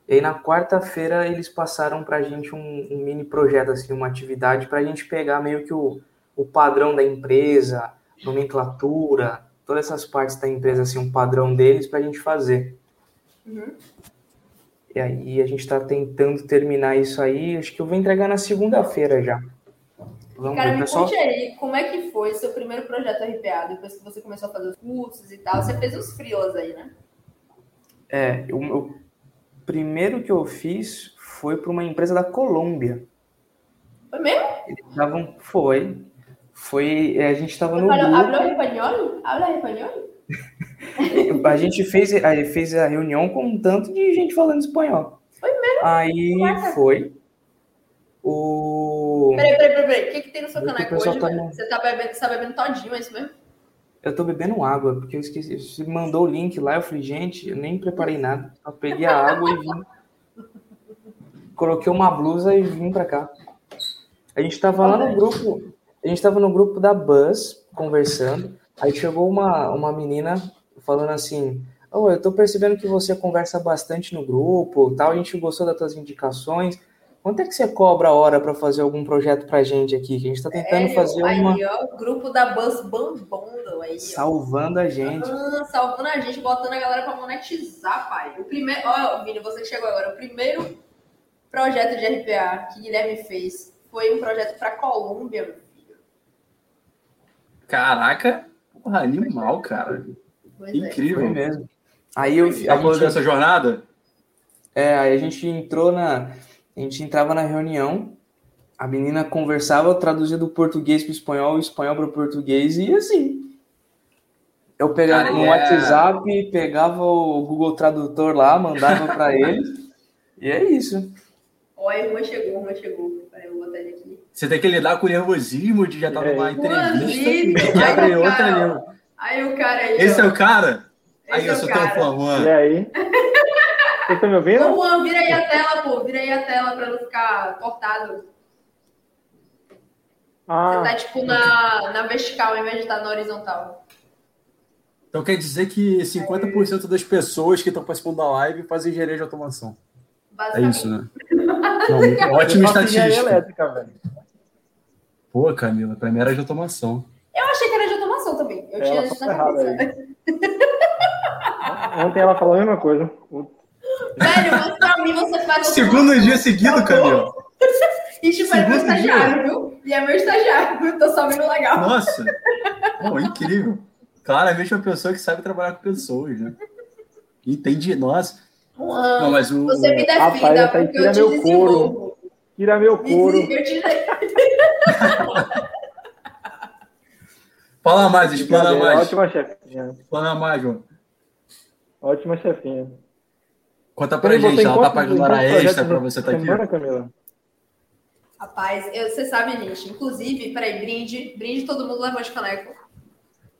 E aí na quarta-feira eles passaram para a gente um, um, mini projeto, assim, uma atividade para a gente pegar meio que o, o padrão da empresa, nomenclatura, todas essas partes da empresa, assim, um padrão deles para a gente fazer. Uhum. E aí a gente está tentando terminar isso aí. Acho que eu vou entregar na segunda-feira já. Vamos Cara, ver, me pessoal. conte aí, como é que foi seu primeiro projeto RPA, depois que você começou a fazer os cursos e tal? Você fez os freelas aí, né? É, o, o primeiro que eu fiz foi para uma empresa da Colômbia. Foi mesmo? Eles tavam, foi. Foi, a gente estava no grupo... Habla espanhol? Habla espanhol? a gente fez, a, fez a reunião com um tanto de gente falando espanhol. Foi mesmo? Aí foi. O. Peraí, peraí, peraí, peraí. O que, que tem no seu caneco hoje, tá Você tá bebendo, você tá bebendo todinho, é isso mesmo? Eu tô bebendo água, porque eu esqueci. Você mandou o link lá, eu falei, gente, eu nem preparei nada. Só peguei a água e vim. Coloquei uma blusa e vim pra cá. A gente tava lá no grupo. A gente tava no grupo da Buzz conversando. Aí chegou uma, uma menina falando assim: oh, eu tô percebendo que você conversa bastante no grupo, tal, a gente gostou das tuas indicações. Quanto é que você cobra a hora para fazer algum projeto pra gente aqui? Que a gente tá tentando é, fazer aí, uma. Aí, ó, grupo da Buzz Bambondo aí. Salvando a gente. Ah, salvando a gente, botando a galera pra monetizar, pai. O primeiro. Ó, Vini, você que chegou agora. O primeiro projeto de RPA que Guilherme fez foi um projeto pra Colômbia, meu filho. Caraca! Porra, animal, cara. Pois é. Incrível. É. mesmo. Aí eu. Tá falando gente... dessa jornada? É, aí a gente entrou na. A gente entrava na reunião, a menina conversava, traduzia do português para o espanhol, o espanhol para o português, e assim. Eu pegava Cara, no é... WhatsApp, pegava o Google Tradutor lá, mandava para ele, e é isso. Olha, a irmã chegou, a irmã chegou. Eu vou botar ele aqui. Você tem que lidar com o nervosismo de já estar tá numa é. entrevista e abre outra língua. Aí o cara aí. Esse ó. é o cara? Esse aí é eu sou tão fã, E aí? Você tá me ouvindo? Ô, Juan, vira aí a tela, pô. Vira aí a tela pra não ficar cortado. Ah. Você tá, tipo, na, na vertical, ao invés de estar na horizontal. Então quer dizer que 50% das pessoas que estão participando da live fazem engenharia de automação. É isso, né? Não, ótima estatística. Elétrica, velho. Pô, Camila, pra mim era de automação. Eu achei que era de Eu tinha isso na cabeça. Ontem ela falou a mesma coisa. Velho, mas pra mim você faz. Segundo dia seguido, Camila. E tipo, é meu estagiário, viu? E é meu estagiário, eu tô sabendo legal. Nossa! Oh, incrível. Claramente uma pessoa que sabe trabalhar com pessoas, né? Entendi, nossa. Não, mas o... Você me defenda, Rapaz, porque eu te meu desenvolvo. Couro. Tira meu couro. Eu te... Fala mais, explana mais. Ótima chefinha. Explana mais, João. Ótima chefinha. Conta pra gente, ela tá pagando hora extra pra você estar tá aqui. Camila? Rapaz, eu, você sabe, gente. Inclusive, peraí, brinde. Brinde, todo mundo levou de caneco.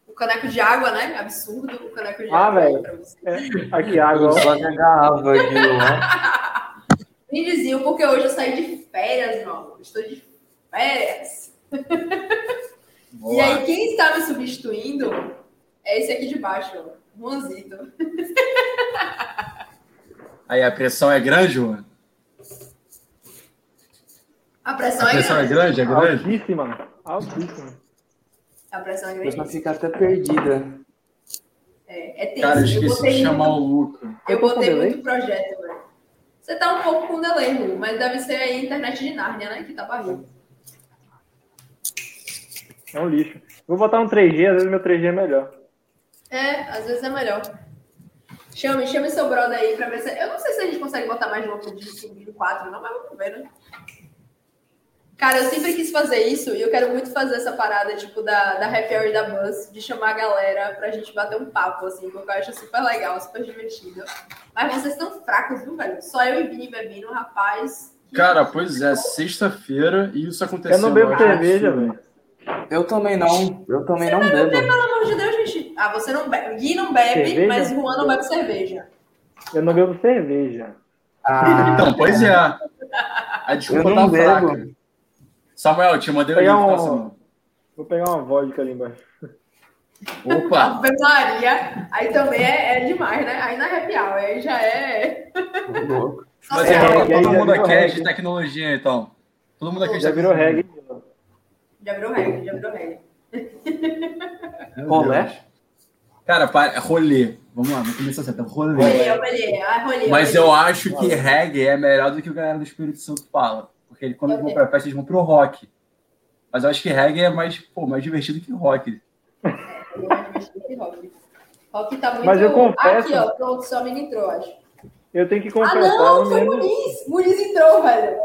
O caneco de água, né? Absurdo. O caneco de ah, água. Ah, velho. É, aqui, água. Só garrafa aqui, ó. Brindezinho, porque hoje eu saí de férias, meu amor. Estou de férias. e aí, quem está me substituindo é esse aqui de baixo, ó. Juanzito. Aí a pressão é grande, Juan? A pressão, a é, pressão grande. é grande. É grande, Altíssima. Altíssima. A pressão é grande. A pessoa fica até perdida. É, é tenso. Cara, eu esqueci de chamar o Luca. Eu botei muito projeto, velho. Você tá um pouco com delay, Lu, mas deve ser aí a internet de Nárnia, né? Que tá barriga. É um lixo. Vou botar um 3G, às vezes meu 3G é melhor. É, às vezes é melhor. Chame, chame seu brother aí pra ver se. Eu não sei se a gente consegue botar mais de uma de 5 de 4, não, mas vamos ver, né? Cara, eu sempre quis fazer isso e eu quero muito fazer essa parada, tipo, da, da Happy Hour da Buzz, de chamar a galera pra gente bater um papo, assim, porque eu acho super legal, super divertido. Mas vocês estão fracos, viu, velho? Só eu e Vini bebendo, rapaz. Cara, pois é, sexta-feira e isso aconteceu. Eu não bebo cerveja, velho. Eu também não. Eu também não Bebe, bebo. pelo amor de Deus, gente. Ah, você não bebe. Gui não bebe, Cerveja? mas Juan não bebe cerveja. Eu não bebo cerveja. Ah, Então, pois é. A desculpa Eu tá não bebo. fraca. Samuel, te mandei o Pegar tá, um-? Vou pegar uma vodka ali embaixo. Opa! Maria. Aí também é, é demais, né? Aí na happy hour, aí já é. louco. Mas É, é, reggae, todo mundo aqui é de tecnologia, então. Todo mundo aqui é de Já virou reggae. Já virou regra, já virou regra. Rolé? Cara, para, rolê. Vamos lá, vamos começar certo. Rolê. Rolê, rolê, ah, rolê. Mas rolê. eu acho que reggae é melhor do que o galera do Espírito Santo fala. Porque ele- quando eles vão pra festa, eles vão pro rock. Mas eu acho que reggae é mais, pô, mais divertido que rock. Eu mais divertido que rock. Rock tá muito. Mas eu confesso- Aqui, ó, pronto, seu amigo entrou, acho. Eu tenho que Ah, confessar, não, eu foi. Muniz. Muniz entrou, velho.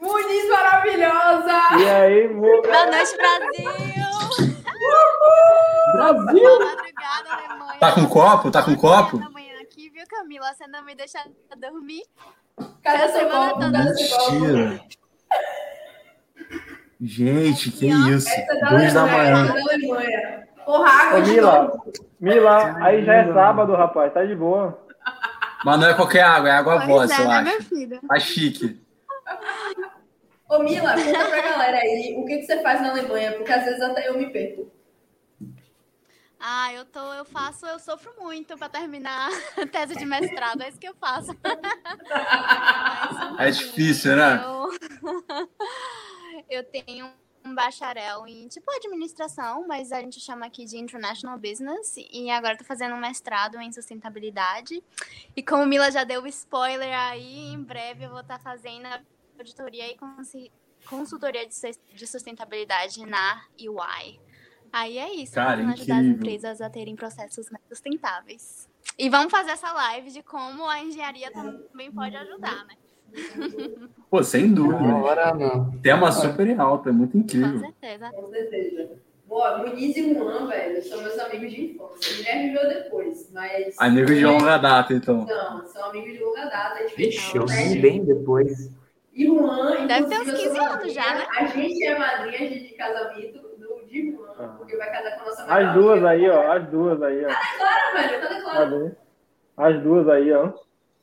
Muniz maravilhosa! E aí, vou... Boa noite, Brasil! Brasil! Boa madrugada, Alemanha. Tá com copo? Tá com copo? Aqui, viu, Camila? Você não me deixa dormir? Cadê seu semana copo? Mentira. Gente, que isso? Essa é da Duas da manhã. Porra, água Ô, de Mila. Mila, aí já é sábado, rapaz, tá de boa. Mas não é qualquer água, é água vossa, é, eu né, acho. Tá chique. Ô, Mila, conta pra galera aí o que, que você faz na Alemanha, porque às vezes até eu me perco. Ah, eu tô, eu faço, eu sofro muito pra terminar a tese de mestrado, é isso que eu faço. Mas, É difícil, né? Eu, eu tenho um bacharel em tipo administração, mas a gente chama aqui de International Business, e agora eu tô fazendo um mestrado em sustentabilidade. E como Mila já deu o spoiler aí, em breve eu vou estar fazendo a auditoria e consultoria de sus- de sustentabilidade na UI. Aí é isso, Cara, tentando ajudar as incrível. empresas a terem processos mais sustentáveis. E vamos fazer essa live de como a engenharia também pode ajudar, né? Pô, sem dúvida. Agora não. Tema super alto, é muito Com incrível. certeza. Com certeza. Boa, Muniz e Juan, velho, são meus amigos de infância. Guilherme veio depois, mas. Amigo de longa data, então. Não, são amigos de longa data. Vixe, eu né, vi bem depois. E Juan, Deve ter uns eu sou 15 anos já, madrinha. A gente é madrinha de casamento do de Juan, Ah. porque vai casar com a nossa melhor As duas aí, ó, as duas aí, ó. Clara, velho, cadê Tá Clara? vendo? As duas aí, ó.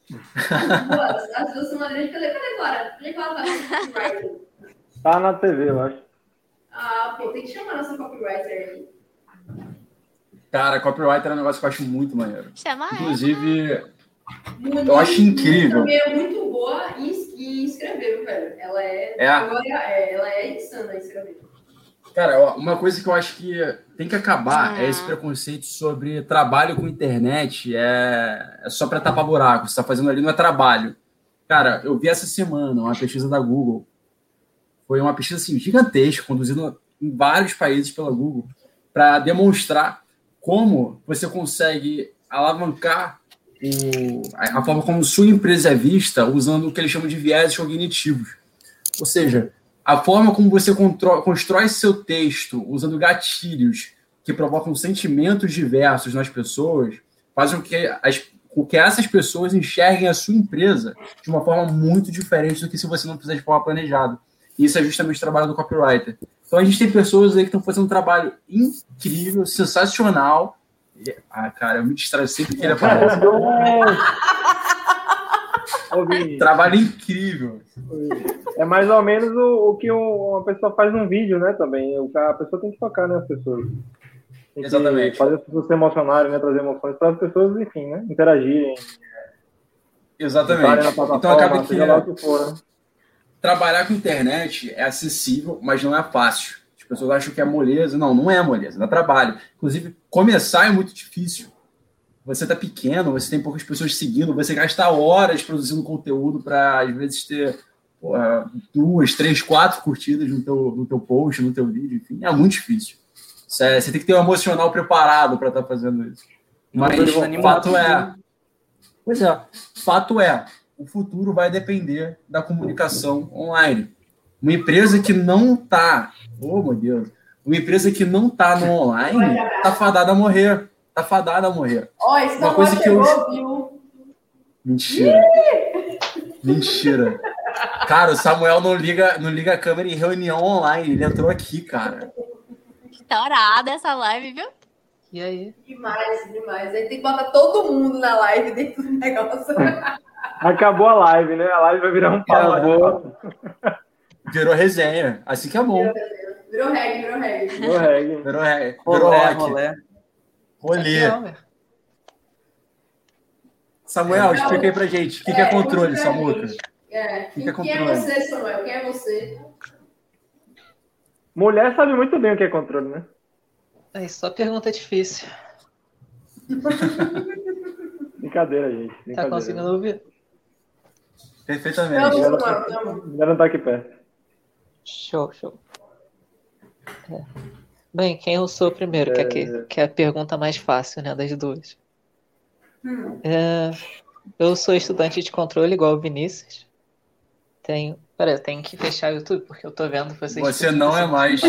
Duas, as duas são madrinhas. Cadê, cadê Clara? Cadê Clara? Tá. Tá na TV, eu acho. Ah, pô, tem que chamar nossa copywriter aí. Cara, copywriter é um negócio que eu acho muito maneiro. Chama ela. Inclusive, Muniz, Eu acho incrível. Também é muito boa em, viu, velho. Ela é, É? Agora, é, ela é insana em escrever. cara, ó, uma coisa que eu acho que tem que acabar Ah. é esse preconceito sobre trabalho com internet é, é só para tapar buraco. Você tá fazendo ali não é trabalho. Cara, eu vi essa semana uma pesquisa da Google. Foi uma pesquisa assim, gigantesca, conduzida em vários países pela Google, para demonstrar como você consegue alavancar o- a forma como sua empresa é vista usando o que eles chamam de viés cognitivos. Ou seja, a forma como você constrói seu texto usando gatilhos que provocam sentimentos diversos nas pessoas faz com que, as, com que essas pessoas enxerguem a sua empresa de uma forma muito diferente do que se você não fizer de forma planejada. E isso é justamente o trabalho do copywriter. Então a gente tem pessoas aí que estão fazendo um trabalho incrível, sensacional. Ah, cara, eu me distraio sempre que ele aparece. Trabalho incrível. é mais ou menos o, o que um- uma pessoa faz num vídeo, né, também. A pessoa tem que tocar, né, as pessoas. Tem Exatamente. Fazer as pessoas se emocionarem, né, trazer emoções para as pessoas, enfim, né, interagirem, Exatamente. Então acaba que que for, né. trabalhar com internet é acessível, mas não é fácil. As pessoas acham que é moleza. Não, não é moleza, dá trabalho. Inclusive, começar é muito difícil. Você está pequeno, você tem poucas pessoas seguindo, você gasta horas produzindo conteúdo para, às vezes, ter porra, duas, três, quatro curtidas no teu, no teu post, no teu vídeo, enfim, é muito difícil. Você tem que ter um emocional preparado para estar tá fazendo isso. Mas o fato é. Pois é, fato é, o futuro vai depender da comunicação online. Uma empresa que não está, oh meu Deus, uma empresa que não está no online está fadada a morrer. Está fadada a morrer. Ó, oh, Uma coisa que eu. Viu? Mentira. Mentira. Cara, o Samuel não liga, não liga a câmera em reunião online. Ele entrou aqui, cara. Estourada essa live, viu? E aí? Demais, demais. Aí tem que botar todo mundo na live dentro do negócio. Acabou a live, né? A live vai virar um pau. Virou resenha. Assim que é bom. Virou reggae, virou reggae. Virou reggae. Virou reggae. Virou rock. Rolê. Rolê. Samuel, explica aí pra gente. O que é, que é controle, Samuca? É. Quem, que é, quem é você, Samuel? Quem é você? Mulher sabe muito bem o que é controle, né? É só pergunta difícil. Brincadeira, gente. Tá Brincadeira. Tá conseguindo ouvir? Perfeitamente. Não, não, não, não tá aqui perto. Show, show. É. Bem, quem eu sou primeiro? É... Que, é, que é a pergunta mais fácil, né, das duas. Hum. É, eu sou estudante de controle, igual o Vinícius. Tenho. Peraí, eu tenho que fechar o YouTube, porque eu tô vendo vocês. Você não é mais.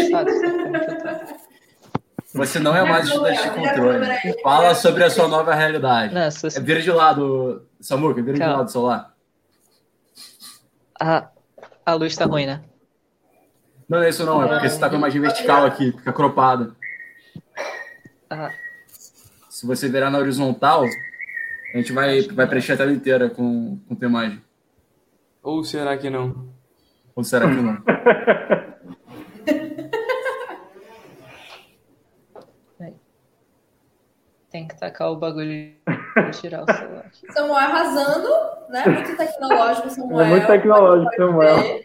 Você não é mais estudante de controle. Fala sobre a sua nova realidade. Não, sou... É vira de lado, Samuca, vira Calma. de lado do celular. A, a luz tá ruim, né? Não, é isso não, é porque você tá com a imagem vertical aqui, fica cropada. Ah. Se você virar na horizontal, a gente vai, vai preencher a tela inteira com, com tua imagem. Ou será que não? Ou será que não? Tem que tacar o bagulho e tirar o celular. Samuel arrasando, né? Muito tecnológico, Samuel. É muito tecnológico, Samuel.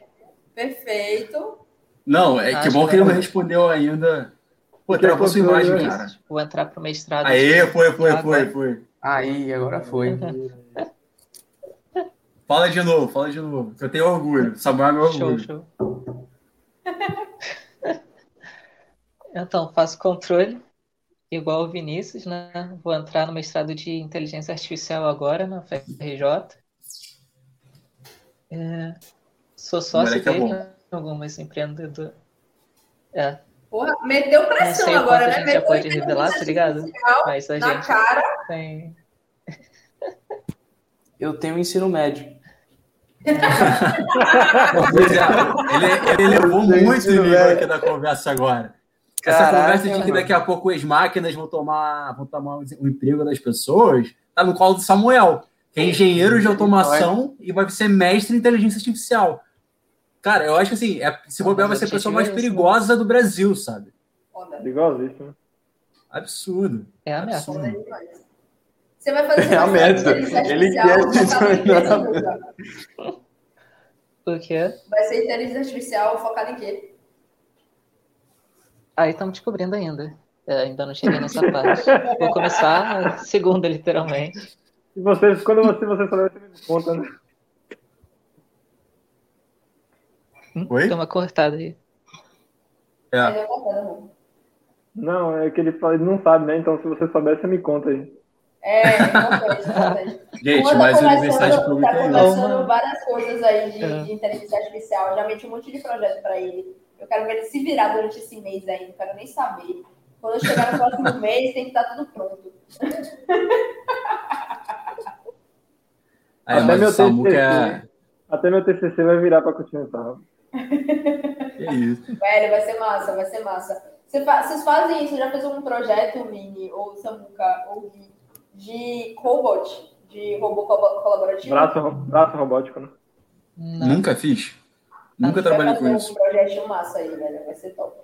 Perfeito. Não, é que bom que ele não respondeu ainda. Pô, travou sua imagem, cara. Vou entrar pro mestrado. Aê, foi, foi, foi, foi. Aí, agora foi. fala de novo, fala de novo. Eu tenho orgulho. Samuel é meu orgulho. Show, show. então, faço controle, igual o Vinícius, né? Vou entrar no mestrado de inteligência artificial agora, na FRJ. É, sou sócio é dele, é algumas empreendedoras. É. Porra, meteu pressão não sei agora, né? A gente já pode revelar, tá ligado? Mas a na gente cara. tem. Eu tenho ensino médio. ele, ele levou muito o nível aqui da conversa agora. Essa Caraca, conversa de que daqui a pouco as máquinas vão tomar, vão tomar o emprego das pessoas tá no colo do Samuel, que é engenheiro de automação e vai ser mestre em inteligência artificial. Cara, eu acho que assim, é, se bobear, vai ser a pessoa mais perigosa do Brasil, sabe? Perigosíssimo. Absurdo. É a meta. Você vai fazer é a meta. Ele quer O quê? Vai ser inteligência artificial focada em quê? Aí estamos descobrindo ainda. É, ainda não cheguei nessa parte. Vou começar segunda, literalmente. E vocês, quando você, você souber, você me conta, né? Hum? Oi? Tem uma cortada aí. É. Não, é que ele, ele não sabe, né? Então, se você souber, você me conta aí. É, Gente, tá mas a universidade pública tá é conversando várias coisas aí de, é. de, inteligência artificial. Já meti um monte de projeto para ele. Eu quero ver ele se virar durante esse mês aí, não quero nem saber. Quando eu chegar no próximo mês, tem que estar tá tudo pronto. Aí, até, meu TCC, é... até meu TCC vai virar para continuar. É isso. Velho, vai ser massa, vai ser massa. Vocês fazem isso? Já fez um projeto, Mini, ou Samuca, ou Gui, de robot, de robô colaborativo? Braço, braço robótico, né? Não. Nunca fiz. Nunca trabalhei com isso. um projeto massa aí, velho. Vai ser top.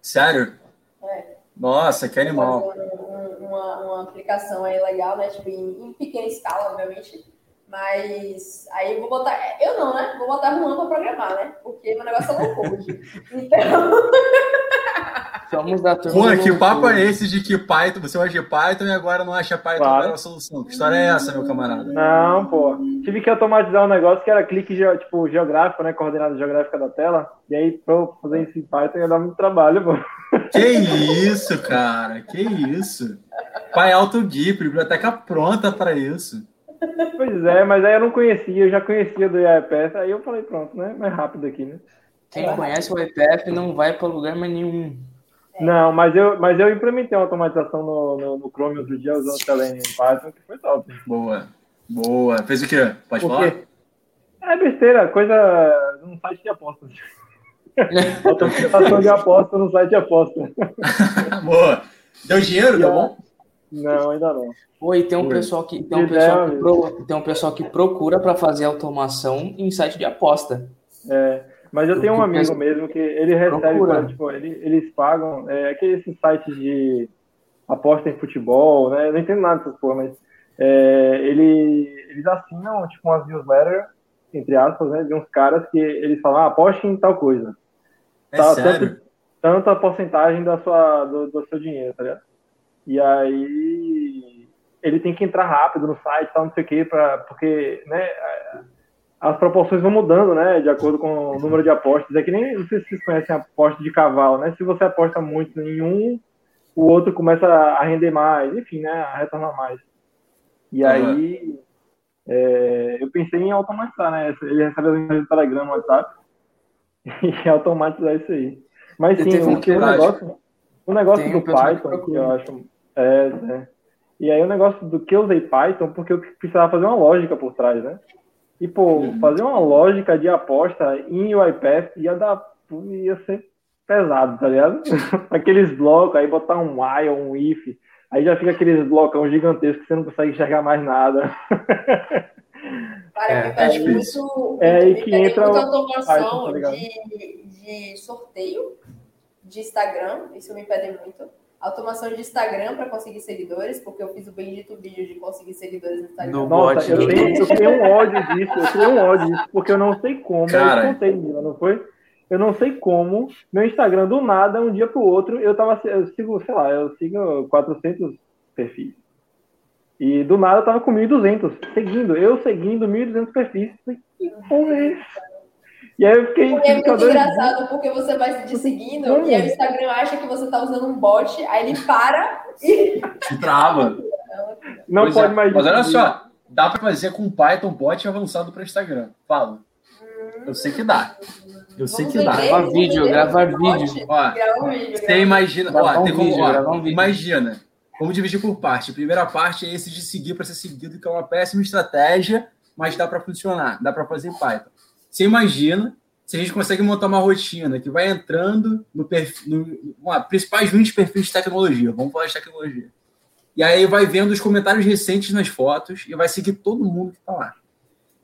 Sério? É. Nossa, que animal. Um, uma, uma aplicação aí legal, né? Tipo, em, em pequena escala, obviamente mas aí eu vou botar. Eu não, né? Vou botar Juan para programar, né? Porque meu negócio é low code. Então. Somos da turma. Juan, que papo é esse de que Python, você de Python e agora não acha Python claro. a melhor solução? Que história é essa, meu camarada? Não, pô. Tive que automatizar um negócio que era clique tipo, geográfico, né? Coordenada geográfica da tela. E aí, pra fazer isso em Python ia dar muito trabalho, pô. Que isso, cara? Que isso? Pai Alto Gui, biblioteca pronta para isso. Pois é, mas aí eu não conhecia, eu já conhecia do IAPF, aí eu falei, pronto, né? Mais rápido aqui, né? Quem conhece o IPF não vai para lugar mais nenhum. Não, mas eu, mas eu implementei uma automatização no, no, no Chrome outro dia usando Selenium em Python, que foi top. Boa. Boa. Fez o quê? Pode falar? É besteira, coisa num site de apostas. Automatização de aposta no site de aposta. Boa. Deu dinheiro? Deu bom? Não, ainda não. Oi, tem um pessoal que tem um pessoal que, pro, tem um pessoal que procura para fazer automação em site de aposta. É, mas eu tenho um amigo mesmo que ele recebe, pra, tipo, ele, eles pagam, é aqueles sites de aposta em futebol, né? Eu não entendo nada dessas coisas, mas é, ele, eles assinam tipo umas newsletters, entre aspas, né, de uns caras que eles falam, ah, aposte em tal coisa. É tá, sério? Tanto, a porcentagem da sua, do, do seu dinheiro, tá ligado? E aí ele tem que entrar rápido no site, tal, não sei o quê, pra, porque né, as proporções vão mudando, né, de acordo com o número de apostas. É que nem, não sei se vocês conhecem a aposta de cavalo, né? Se você aposta muito em um, o outro começa a render mais, enfim, né, a retornar mais. E uhum. aí é, eu pensei em automatizar, né? Ele recebe as mensagens do Telegram, WhatsApp, e automatizar isso aí. Mas sim, o, o negócio, o negócio do Python, que eu acho. É, é. E aí o negócio do que eu usei Python, porque eu precisava fazer uma lógica por trás, né? E, pô, uhum. fazer uma lógica de aposta em UiPath ia dar. ia ser pesado, tá ligado? Aqueles blocos, aí botar um while, um if, aí já fica aqueles blocão gigantescos que você não consegue enxergar mais nada. Cara, é, é muito, é aí que entra muita automação tá de, de sorteio de Instagram, isso me pede muito automação de Instagram para conseguir seguidores, porque eu fiz o bendito vídeo de conseguir seguidores no Instagram. No Nossa, bot, eu, tenho, eu tenho um ódio disso, eu tenho um ódio disso, porque eu não sei como, Cara. eu contei, Mila, não foi? Eu não sei como, meu Instagram do nada, um dia pro outro, eu tava, eu sigo, sei lá, eu sigo 400 perfis. E do nada eu tava com 1.200, seguindo, eu seguindo 1.200 perfis. Que porra é e aí eu fiquei. E é muito engraçado porque você vai se seguindo e aí o Instagram acha que você tá usando um bot, aí ele para e. Se trava. Não pois pode é. mais. Mas olha só, dá para fazer com Python bot avançado para Instagram. Fala. Hum. Eu sei que dá. Eu sei que dá. Gravar vídeo, gravar vídeo. Ó, você imagina, ó, tem como, ó, imagina. Vamos dividir por parte. A primeira parte é esse de seguir para ser seguido, que é uma péssima estratégia, mas dá para funcionar, dá para fazer em Python. Você imagina se a gente consegue montar uma rotina que vai entrando no perfil, no, principais 20 perfis de tecnologia, vamos falar de tecnologia. E aí vai vendo os comentários recentes nas fotos e vai seguir todo mundo que está lá.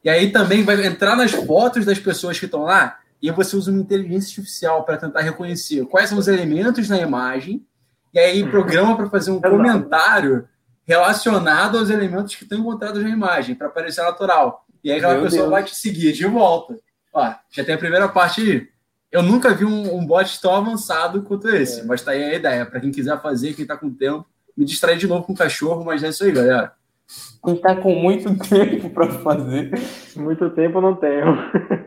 E aí também vai entrar nas fotos das pessoas que estão lá e você usa uma inteligência artificial para tentar reconhecer quais são os elementos na imagem e aí programa para fazer um comentário relacionado aos elementos que estão encontrados na imagem para parecer natural. E aí aquela Meu pessoa Deus. vai te seguir de volta. Ó, já tem a primeira parte aí. Eu nunca vi um, um bot tão avançado quanto esse, é. mas tá aí a ideia. Para quem quiser fazer, quem tá com tempo, me distrair de novo com o cachorro, mas é isso aí, galera. Quem tá com muito tempo para fazer. Muito tempo não tenho.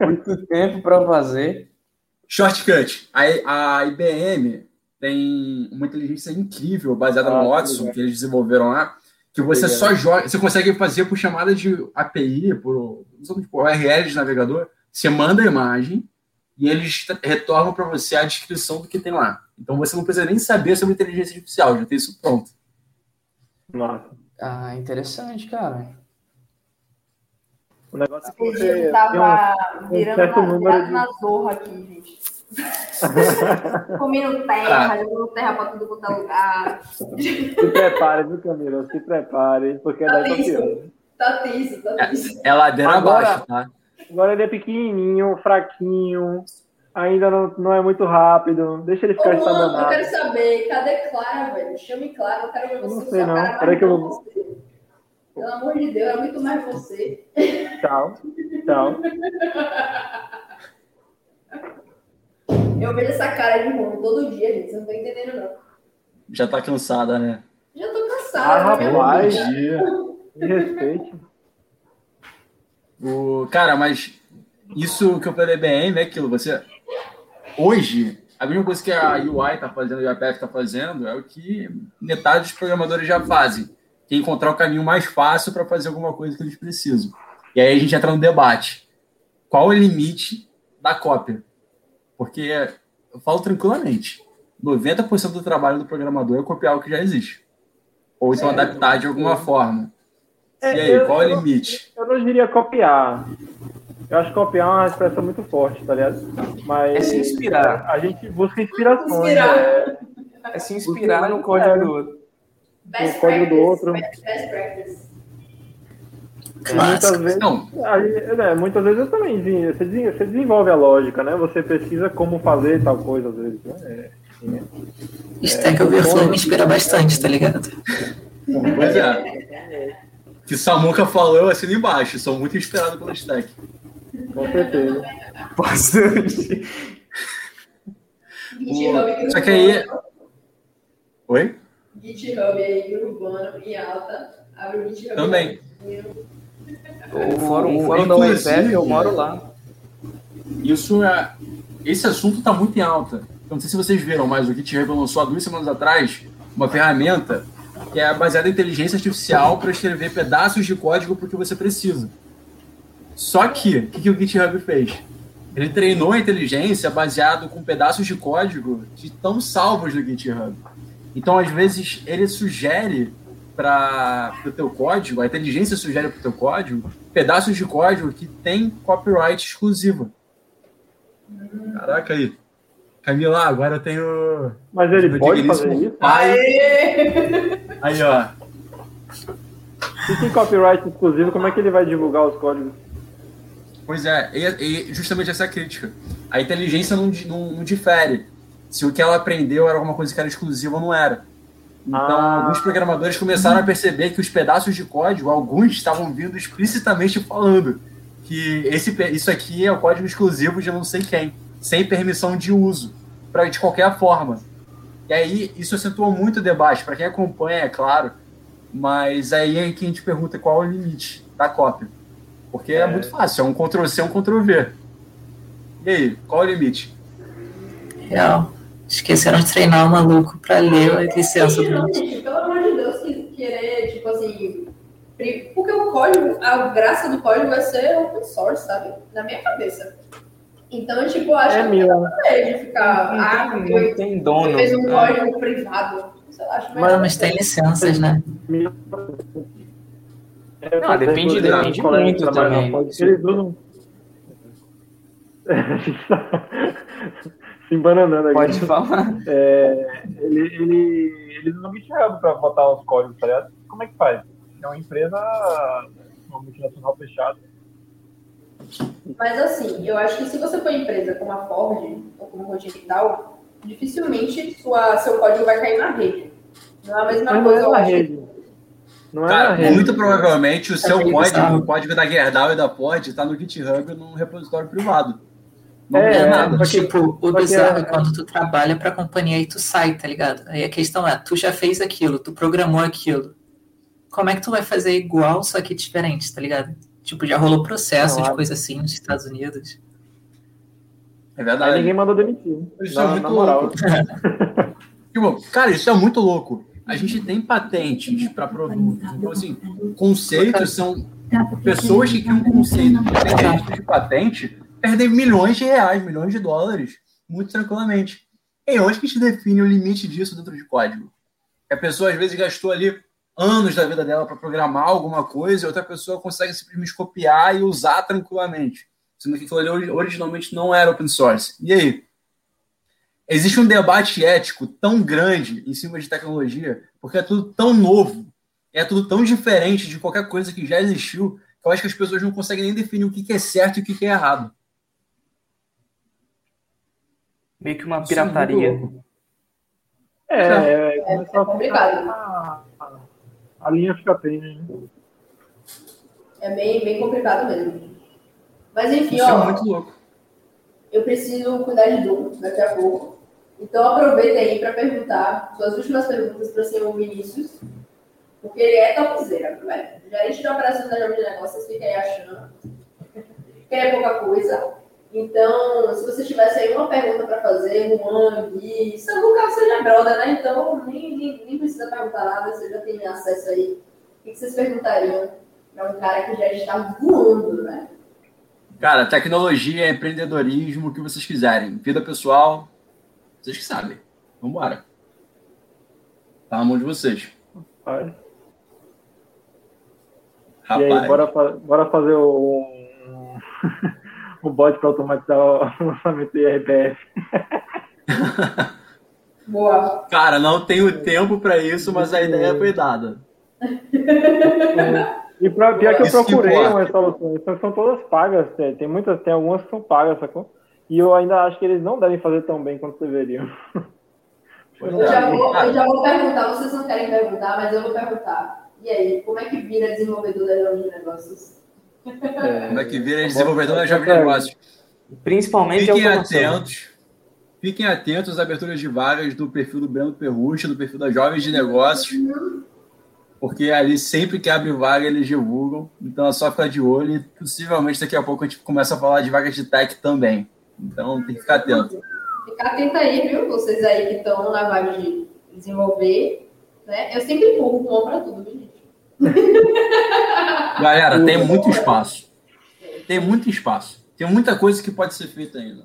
muito tempo para fazer. Shortcut. A, a IBM tem uma inteligência incrível baseada ah, no Watson, que eles desenvolveram lá, que você só joga, você consegue fazer por chamada de API, por, por URL de navegador, você manda a imagem e eles retornam para você a descrição do que tem lá. Então você não precisa nem saber sobre inteligência artificial, já tem isso pronto. Nossa. Ah, interessante, cara. O negócio é que você tava um, virando um número de... na zorra aqui, gente. Comendo terra, jogando terra para tudo quanto é lugar. Se prepare, viu, Camila? Se prepare, porque tá daí tá pior. Tá tenso, tá tenso. É, é ladeira agora, abaixo, tá? Agora ele é pequenininho, fraquinho, ainda não, não é muito rápido. Deixa ele ficar estabanado. Eu quero saber, cadê Clara, velho? Chame Clara, eu quero ver você. Não sei não, peraí que eu vou... Pelo amor de Deus, é muito mais você. Tchau, tchau. Eu vejo essa cara de rumo todo dia, gente. Vocês não estão entendendo, não. Já tá cansada, né? Já tô cansada. Ah, né? rapaz. Me respeite. O, cara, mas isso que eu falei bem é aquilo. Você, hoje, a mesma coisa que a UI está fazendo, a UiPath está fazendo, é o que metade dos programadores já fazem, que é encontrar o caminho mais fácil para fazer alguma coisa que eles precisam. E aí a gente entra no debate. Qual é o limite da cópia? Porque eu falo tranquilamente, 90% do trabalho do programador é copiar o que já existe. Ou então é, adaptar de alguma forma. É, e aí, eu, qual é o limite? Eu não diria copiar. Eu acho que copiar é uma expressão muito forte, tá ligado? Mas é se inspirar. A gente busca inspirações. Inspirar. É, é se inspirar no código do outro. no código do outro. Best, best practice. Muitas vezes, não. Aí, é, muitas vezes eu também você, você desenvolve a lógica, né? Você pesquisa como fazer tal coisa às vezes. Né? É, é, Stack Overflow me inspira bastante, tá ligado? Pois é. Que Samuca falou, eu assino embaixo. Sou muito inspirado pelo Stack. Com certeza. Bastante. o... Só que aí. Oi? GitHub aí, urbano, em alta. Abre o GitHub. Também. O fórum, o fórum da UFF, eu moro lá. Isso é. Esse assunto está muito em alta. Eu não sei se vocês viram, mas o GitHub lançou há duas semanas atrás uma ferramenta que é baseada em inteligência artificial para escrever pedaços de código porque você precisa. Só que, o que, que o GitHub fez? Ele treinou a inteligência baseado com pedaços de código que estão salvos no GitHub. Então, às vezes, ele sugere para o teu código, a inteligência sugere para o teu código pedaços de código que tem copyright exclusivo. Caraca aí. Camila, agora eu tenho. Mas ele pode fazer isso? Pai. Aí, ó. Se tem copyright exclusivo, como é que ele vai divulgar os códigos? Pois é, e, e justamente essa é a crítica. A inteligência não, não, não difere se o que ela aprendeu era alguma coisa que era exclusiva ou não era. Então, ah. alguns programadores começaram a perceber que os pedaços de código, alguns estavam vindo explicitamente falando que esse, isso aqui é o código exclusivo de não sei quem, sem permissão de uso, para de qualquer forma. E aí, isso acentuou muito o debate, para quem acompanha, é claro, mas aí é que a gente pergunta qual é o limite da cópia. Porque é, é muito fácil, é um Ctrl-C, um Ctrl-V. E aí, qual é o limite? Real. Esqueceram de treinar o maluco para ler a licença do Gente, pelo amor de Deus, que querer, tipo assim. Porque o código, a graça do código é ser open source, sabe? Na minha cabeça. Então, tipo, eu acho é, que não de ficar. Não, ah, não, não tem dono. Fez um é. código privado. Sei lá, acho mas, mas tem licenças, né? Não, depende, depende muito também. Eles usam. se embananando aqui. Pode falar. É, ele, ele, eles usam GitHub para botar os códigos, tá ligado? Como é que faz? É uma empresa, uma multinacional fechada. Mas assim, eu acho que se você for empresa como a Ford ou como Continental, dificilmente sua, seu código vai cair na rede. Não é a mesma Mas coisa. Não é na rede. Não é Cara, rede. muito provavelmente o seu código, o código da Gerdau e da Pod está no GitHub num repositório privado. Não é, é nada. Porque, tipo, o bizarro é quando tu trabalha pra companhia e tu sai, tá ligado? Aí a questão é, tu já fez aquilo, tu programou aquilo. Como é que tu vai fazer igual, só que diferente, tá ligado? Tipo, já rolou processo claro. de coisa assim nos Estados Unidos. É verdade. Aí ninguém mandou demitir. Isso na, é muito na moral. tipo, cara, isso é muito louco. A gente tem patentes para produtos. Então, assim, conceitos são pessoas que criam um conceito de patente perdem milhões de reais, milhões de dólares, muito tranquilamente. E onde que gente define o limite disso dentro de código? A pessoa às vezes gastou ali anos da vida dela para programar alguma coisa e outra pessoa consegue simplesmente copiar e usar tranquilamente. Sendo que aquilo ali originalmente não era open source. E aí? Existe um debate ético tão grande em cima de tecnologia, porque é tudo tão novo, é tudo tão diferente de qualquer coisa que já existiu, que eu acho que as pessoas não conseguem nem definir o que é certo e o que é errado meio que uma pirataria. É, é, é, é complicado. A, a, linha fica tênue. Né? É bem, bem complicado mesmo. Mas enfim, Isso ó. É muito louco. Eu preciso cuidar de Du daqui a pouco. Então aproveita aí para perguntar suas últimas perguntas para o senhor Vinícius. Porque ele é topzera, velho. Gerente de operações da Jovem de Negócios, fica aí achando que é pouca coisa. Então, se você tivesse aí uma pergunta para fazer, Juan, Gui, se no caso seja brother, né? Então, nem, nem, nem, precisa perguntar nada, você já tem acesso aí. O que vocês perguntariam para um cara que já está voando, né? Cara, tecnologia, empreendedorismo, o que vocês quiserem. Vida pessoal, vocês que sabem. Vambora. Tá na mão de vocês. Vai. Rapaz. E aí, bora, bora fazer o, o bot para automatizar o lançamento do IRPF. Boa. Cara, não tenho tempo para isso, mas a ideia foi dada. E pra, pior que eu procurei umas soluções, são todas pagas, tem muitas, tem algumas que são pagas, sacou? E eu ainda acho que eles não devem fazer tão bem quanto deveriam. Eu já, vou, eu já vou perguntar, vocês não querem perguntar, mas eu vou perguntar. E aí, como é que vira desenvolvedor da de negócios? É, como é que vira desenvolvedor da Jovem Negócios? Principalmente Fiquem atentos. Fiquem atentos às aberturas de vagas do perfil do Breno Perrucha, do perfil da Jovens de Negócios. Porque ali, sempre que abre vaga, eles divulgam. Então é só ficar de olho e possivelmente daqui a pouco a gente começa a falar de vagas de tech também. Então tem que ficar atento. Ficar atento aí, viu? Vocês aí que estão na vaga de desenvolver. Né? Eu sempre empurro com para tudo, gente? Galera, tem muito espaço. Tem muito espaço. Tem muita coisa que pode ser feita ainda.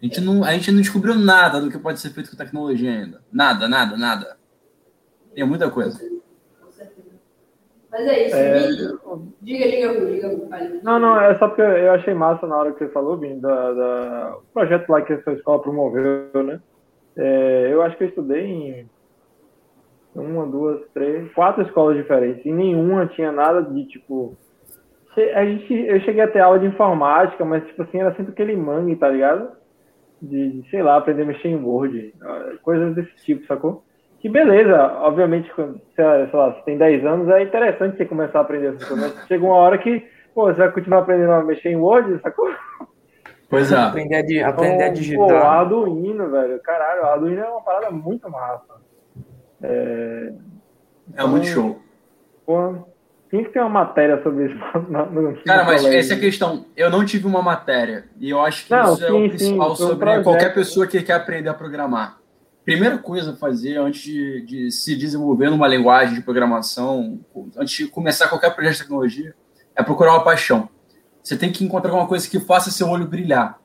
A gente, não, a gente não descobriu nada do que pode ser feito com tecnologia ainda. Nada, nada, nada. Tem muita coisa. Mas é isso, é... Diga, diga, diga, Não, não, é só porque eu achei massa na hora que você falou, Bim, da, da... o projeto lá que a sua escola promoveu, né? É, eu acho que eu estudei em uma, duas, três, quatro escolas diferentes. E nenhuma tinha nada de tipo. A gente, eu cheguei a ter aula de informática, mas tipo assim, era sempre aquele mangue, tá ligado? De, de sei lá, aprender a mexer em Word, coisas desse tipo, sacou? Que beleza, obviamente, quando, sei lá, você tem 10 anos, é interessante você começar a aprender essas coisas. Mas chega uma hora que, pô, você vai continuar aprendendo a mexer em Word, sacou? Pois é. Aprender a, aprender então, a digitar. Pô, Arduino, velho. Caralho, Arduino é uma parada muito massa. É, é muito então, show. Pô, tem que ter uma matéria sobre isso. No Cara, mas essa é a questão. Eu não tive uma matéria. E eu acho que não, isso sim, é o principal sim, sobre um qualquer pessoa que quer aprender a programar. Primeira coisa a fazer antes de, de, se desenvolver numa linguagem de programação, antes de começar qualquer projeto de tecnologia, é procurar uma paixão. Você tem que encontrar alguma coisa que faça seu olho brilhar.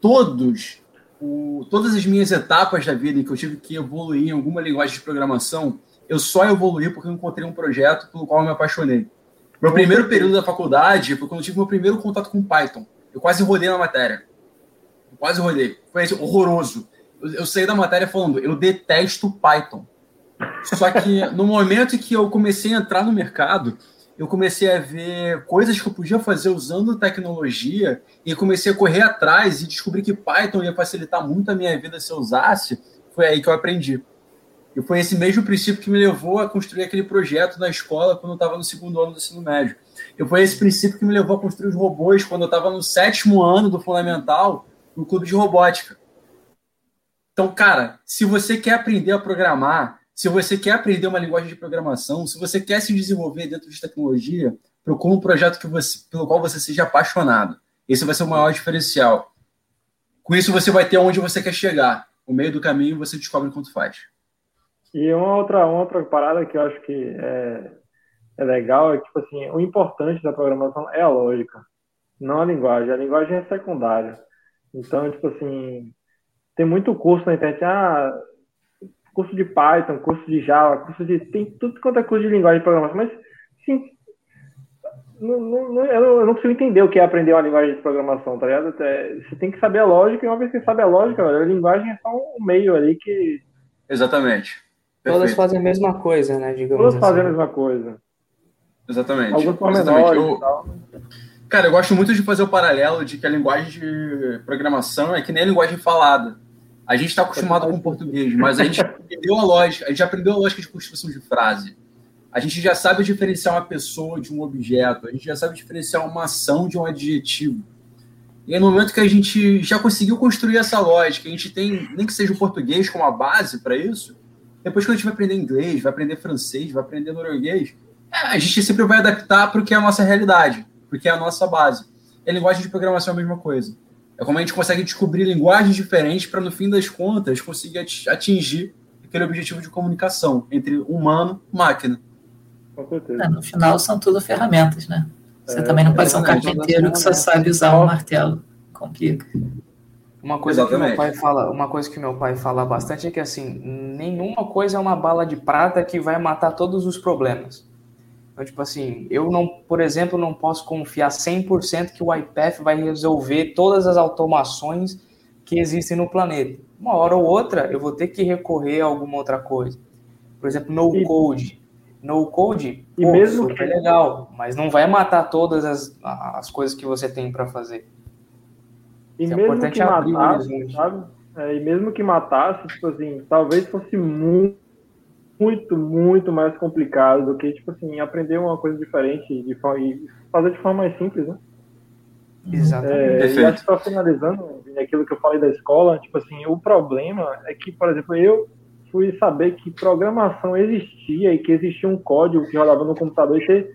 Todos o, todas as minhas etapas da vida em que eu tive que evoluir em alguma linguagem de programação, eu só evoluí porque eu encontrei um projeto pelo qual eu me apaixonei. Meu primeiro período da faculdade foi quando eu tive meu primeiro contato com Python. Eu quase rodei na matéria. Eu quase rodei. Foi assim, horroroso. Eu, eu saí da matéria falando, eu detesto Python. Só que no momento em que eu comecei a entrar no mercado, eu comecei a ver coisas que eu podia fazer usando tecnologia e comecei a correr atrás e descobri que Python ia facilitar muito a minha vida se eu usasse. Foi aí que eu aprendi. E foi esse mesmo princípio que me levou a construir aquele projeto na escola quando eu estava no segundo ano do ensino médio. E foi esse princípio que me levou a construir os robôs quando eu estava no sétimo ano do fundamental no clube de robótica. Então, cara, se você quer aprender a programar, se você quer aprender uma linguagem de programação, se você quer se desenvolver dentro de tecnologia, procure um projeto que você, pelo qual você seja apaixonado. Esse vai ser o maior diferencial. Com isso, você vai ter onde você quer chegar. No meio do caminho, você descobre quanto faz. E uma outra, uma outra parada que eu acho que é, é legal é que, tipo assim, o importante da programação é a lógica, não a linguagem. A linguagem é secundária. Então, tipo assim, tem muito curso na internet. Ah, curso de Python, curso de Java, curso de. Tem tudo quanto é curso de linguagem de programação, mas sim. Não, não, eu não consigo entender o que é aprender uma linguagem de programação, tá ligado? É, você tem que saber a lógica, e uma vez que você sabe a lógica, a linguagem é só um meio ali que. Exatamente. Perfeito. Todas fazem a mesma coisa, né? Digamos Todas assim. fazem a mesma coisa. Exatamente. Alguns menores eu... Cara, eu gosto muito de fazer o paralelo de que a linguagem de programação é que nem a linguagem falada. A gente está acostumado com o português, mas a gente aprendeu a lógica, a gente aprendeu a lógica de construção de frase. A gente já sabe diferenciar uma pessoa de um objeto, a gente já sabe diferenciar uma ação de um adjetivo. E no momento que a gente já conseguiu construir essa lógica, a gente tem, nem que seja o português como a base para isso, depois que a gente vai aprender inglês, vai aprender francês, vai aprender norueguês, é, a gente sempre vai adaptar para o que é a nossa realidade, porque é a nossa base. e a linguagem de programação é a mesma coisa. É como a gente consegue descobrir linguagens diferentes para, no fim das contas, conseguir atingir aquele objetivo de comunicação entre humano e máquina. Com certeza. É, no final, são tudo ferramentas, né? Você é, também não pode ser um carpinteiro que só sabe usar um martelo. Complica. Uma coisa Exatamente. que meu pai fala, uma coisa que meu pai fala bastante é que assim, nenhuma coisa é uma bala de prata que vai matar todos os problemas. Então, tipo assim, eu não, por exemplo, não posso confiar 100% que o iPath vai resolver todas as automações que existem no planeta. Uma hora ou outra, eu vou ter que recorrer a alguma outra coisa. Por exemplo, no code. No code, e pô, mesmo que... é legal, mas não vai matar todas as, as coisas que você tem para fazer. E é mesmo que matasse, sabe? É, e mesmo que matasse, tipo assim, talvez fosse muito muito, muito mais complicado do que, tipo assim, aprender uma coisa diferente de forma, e fazer de forma mais simples, né? Exatamente. É, e acho que finalizando aquilo que eu falei da escola, tipo assim, o problema é que, por exemplo, eu fui saber que programação existia e que existia um código que rodava no computador e ter,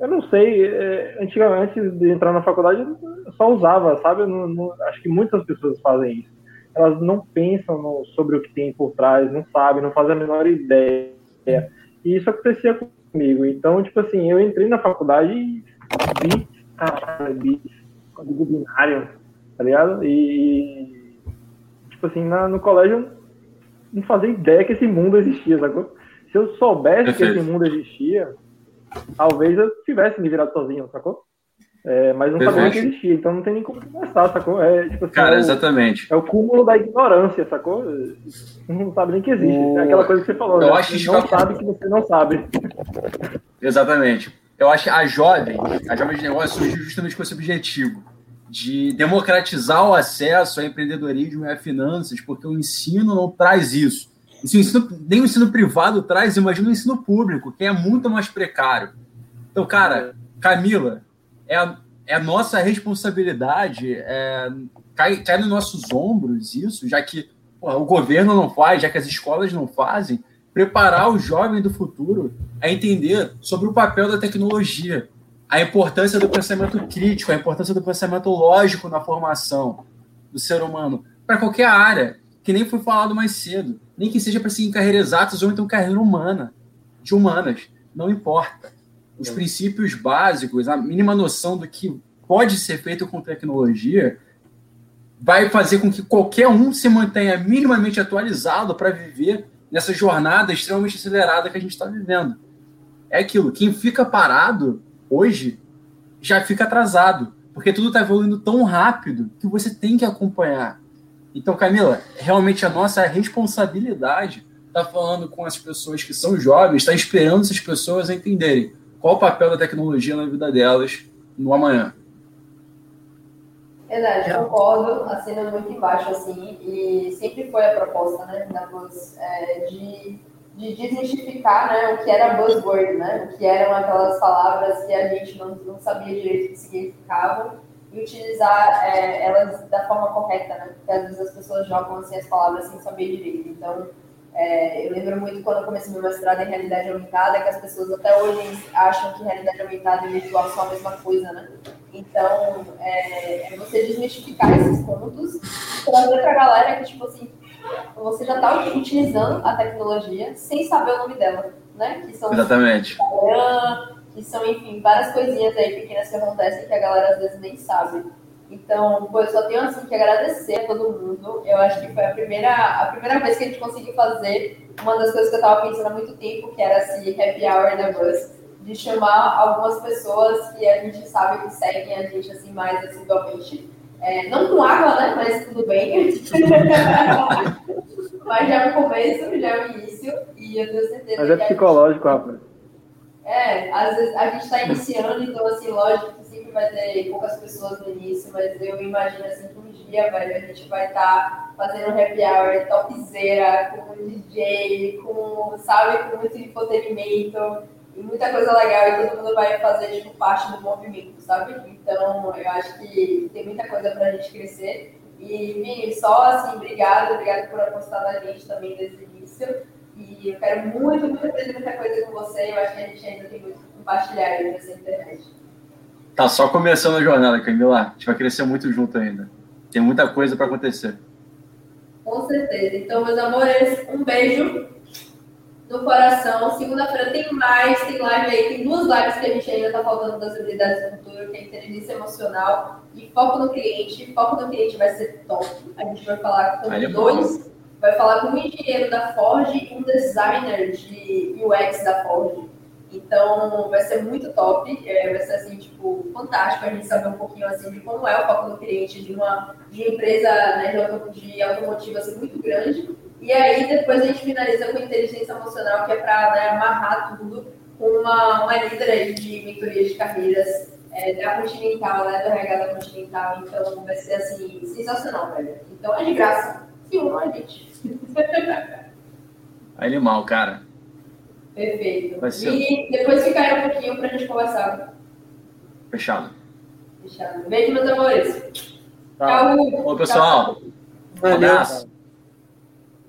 eu não sei, é, antigamente de entrar na faculdade eu só usava, sabe? Eu não, não, acho que muitas pessoas fazem isso elas não pensam no, sobre o que tem por trás, não sabem, não fazem a menor ideia. E isso acontecia comigo. Então, tipo assim, eu entrei na faculdade e vi, caralho, bits, código binário, tá ligado? E, tipo assim, na, no colégio eu não fazia ideia que esse mundo existia, sacou? Se eu soubesse Perfeito. que esse mundo existia, talvez eu tivesse me virado sozinho, sacou? É, mas não sabia que existia, então não tem nem como conversar, sacou? É, tipo assim, Cara, é o, exatamente. É o cúmulo da ignorância, sacou? Não sabe nem que existe. O... É aquela coisa que você falou, Eu né? acho que não sabe que você não sabe. Exatamente. Eu acho que a jovem, a jovem de negócio surgiu justamente com esse objetivo de democratizar o acesso ao empreendedorismo e a finanças, porque o ensino não traz isso. o ensino, nem o ensino privado traz, imagina o ensino público, que é muito mais precário. Então, cara, Camila, é a, é a nossa responsabilidade, é, cai, cai nos nossos ombros isso, já que pô, o governo não faz, já que as escolas não fazem, preparar o jovem do futuro a entender sobre o papel da tecnologia, a importância do pensamento crítico, a importância do pensamento lógico na formação do ser humano, para qualquer área, que nem foi falado mais cedo, nem que seja para seguir carreira exatas ou então carreira humana, de humanas, não importa os princípios básicos, a mínima noção do que pode ser feito com tecnologia, vai fazer com que qualquer um se mantenha minimamente atualizado para viver nessa jornada extremamente acelerada que a gente está vivendo. É aquilo, quem fica parado hoje já fica atrasado, porque tudo está evoluindo tão rápido que você tem que acompanhar. Então, Camila, realmente a nossa responsabilidade está falando com as pessoas que são jovens, está esperando essas pessoas entenderem qual o papel da tecnologia na vida delas no amanhã. Verdade, concordo, assino muito embaixo, assim, e sempre foi a proposta, né, da Buzz, é, de, de desmistificar, né, o que era buzzword, né, o que eram aquelas palavras que a gente não, não sabia direito o que significavam, e utilizar é, elas da forma correta, né, porque às vezes as pessoas jogam, assim, as palavras sem saber direito, então é, eu lembro muito quando eu comecei meu mestrado em realidade aumentada, que as pessoas até hoje acham que realidade aumentada e virtual são a mesma coisa, né? Então, é, é você desmistificar esses pontos e trazer para a galera que, tipo assim, você já está utilizando a tecnologia sem saber o nome dela, né? Que são Exatamente. Instagram, que são, enfim, várias coisinhas aí pequenas que acontecem que a galera às vezes nem sabe. Então, pô, eu só tenho assim que agradecer a todo mundo. Eu acho que foi a primeira, a primeira vez que a gente conseguiu fazer uma das coisas que eu estava pensando há muito tempo, que era esse happy hour da Buzz, de chamar algumas pessoas que a gente sabe que seguem a gente assim mais assiduamente. É, não com água, né? Mas tudo bem. Mas já é o começo, já é o início, e eu tenho certeza Mas é psicológico, rapaz. É, às vezes a gente está iniciando, então assim, lógico vai ter poucas pessoas no início, mas eu imagino assim que um dia, velho, a gente vai estar tá fazendo um happy hour topzera, com DJ, com, sabe, com muito entretenimento e muita coisa legal e todo mundo vai fazer tipo, parte do movimento, sabe? Então eu acho que tem muita coisa pra gente crescer. E, Vini, só assim, obrigado, obrigado por apostar na gente também desde o início. E eu quero muito, muito aprender muita coisa com você. Eu acho que a gente ainda tem muito que compartilhar aí nessa internet. Tá só começando a jornada, Camila. A gente vai crescer muito junto ainda. Tem muita coisa para acontecer. Com certeza. Então, meus amores, um beijo no coração. Segunda-feira tem mais, tem live aí, tem duas lives que a gente ainda está faltando das habilidades do futuro, que é inteligência emocional e foco no cliente. Foco no cliente vai ser top. A gente vai falar com aí dois, vai falar com um engenheiro da Ford e um designer de UX da Ford. Então, vai ser muito top, é, vai ser, assim, tipo, fantástico a gente saber um pouquinho, assim, de como é o foco do cliente de uma, de uma empresa né, de automotiva, assim, muito grande. E aí, depois a gente finaliza com inteligência emocional, que é para né, amarrar tudo com uma, uma líder aí de mentoria de carreiras é, da Continental, né, da Continental. Então, vai ser, assim, sensacional, velho. Então, é de graça. Uma a gente. Animal, cara. Perfeito. E depois fica aí um pouquinho para a gente conversar. Fechado. Fechado. Beijo, meus amores. Tchau. Tchau. Oi, pessoal. Valeu. Um abraço.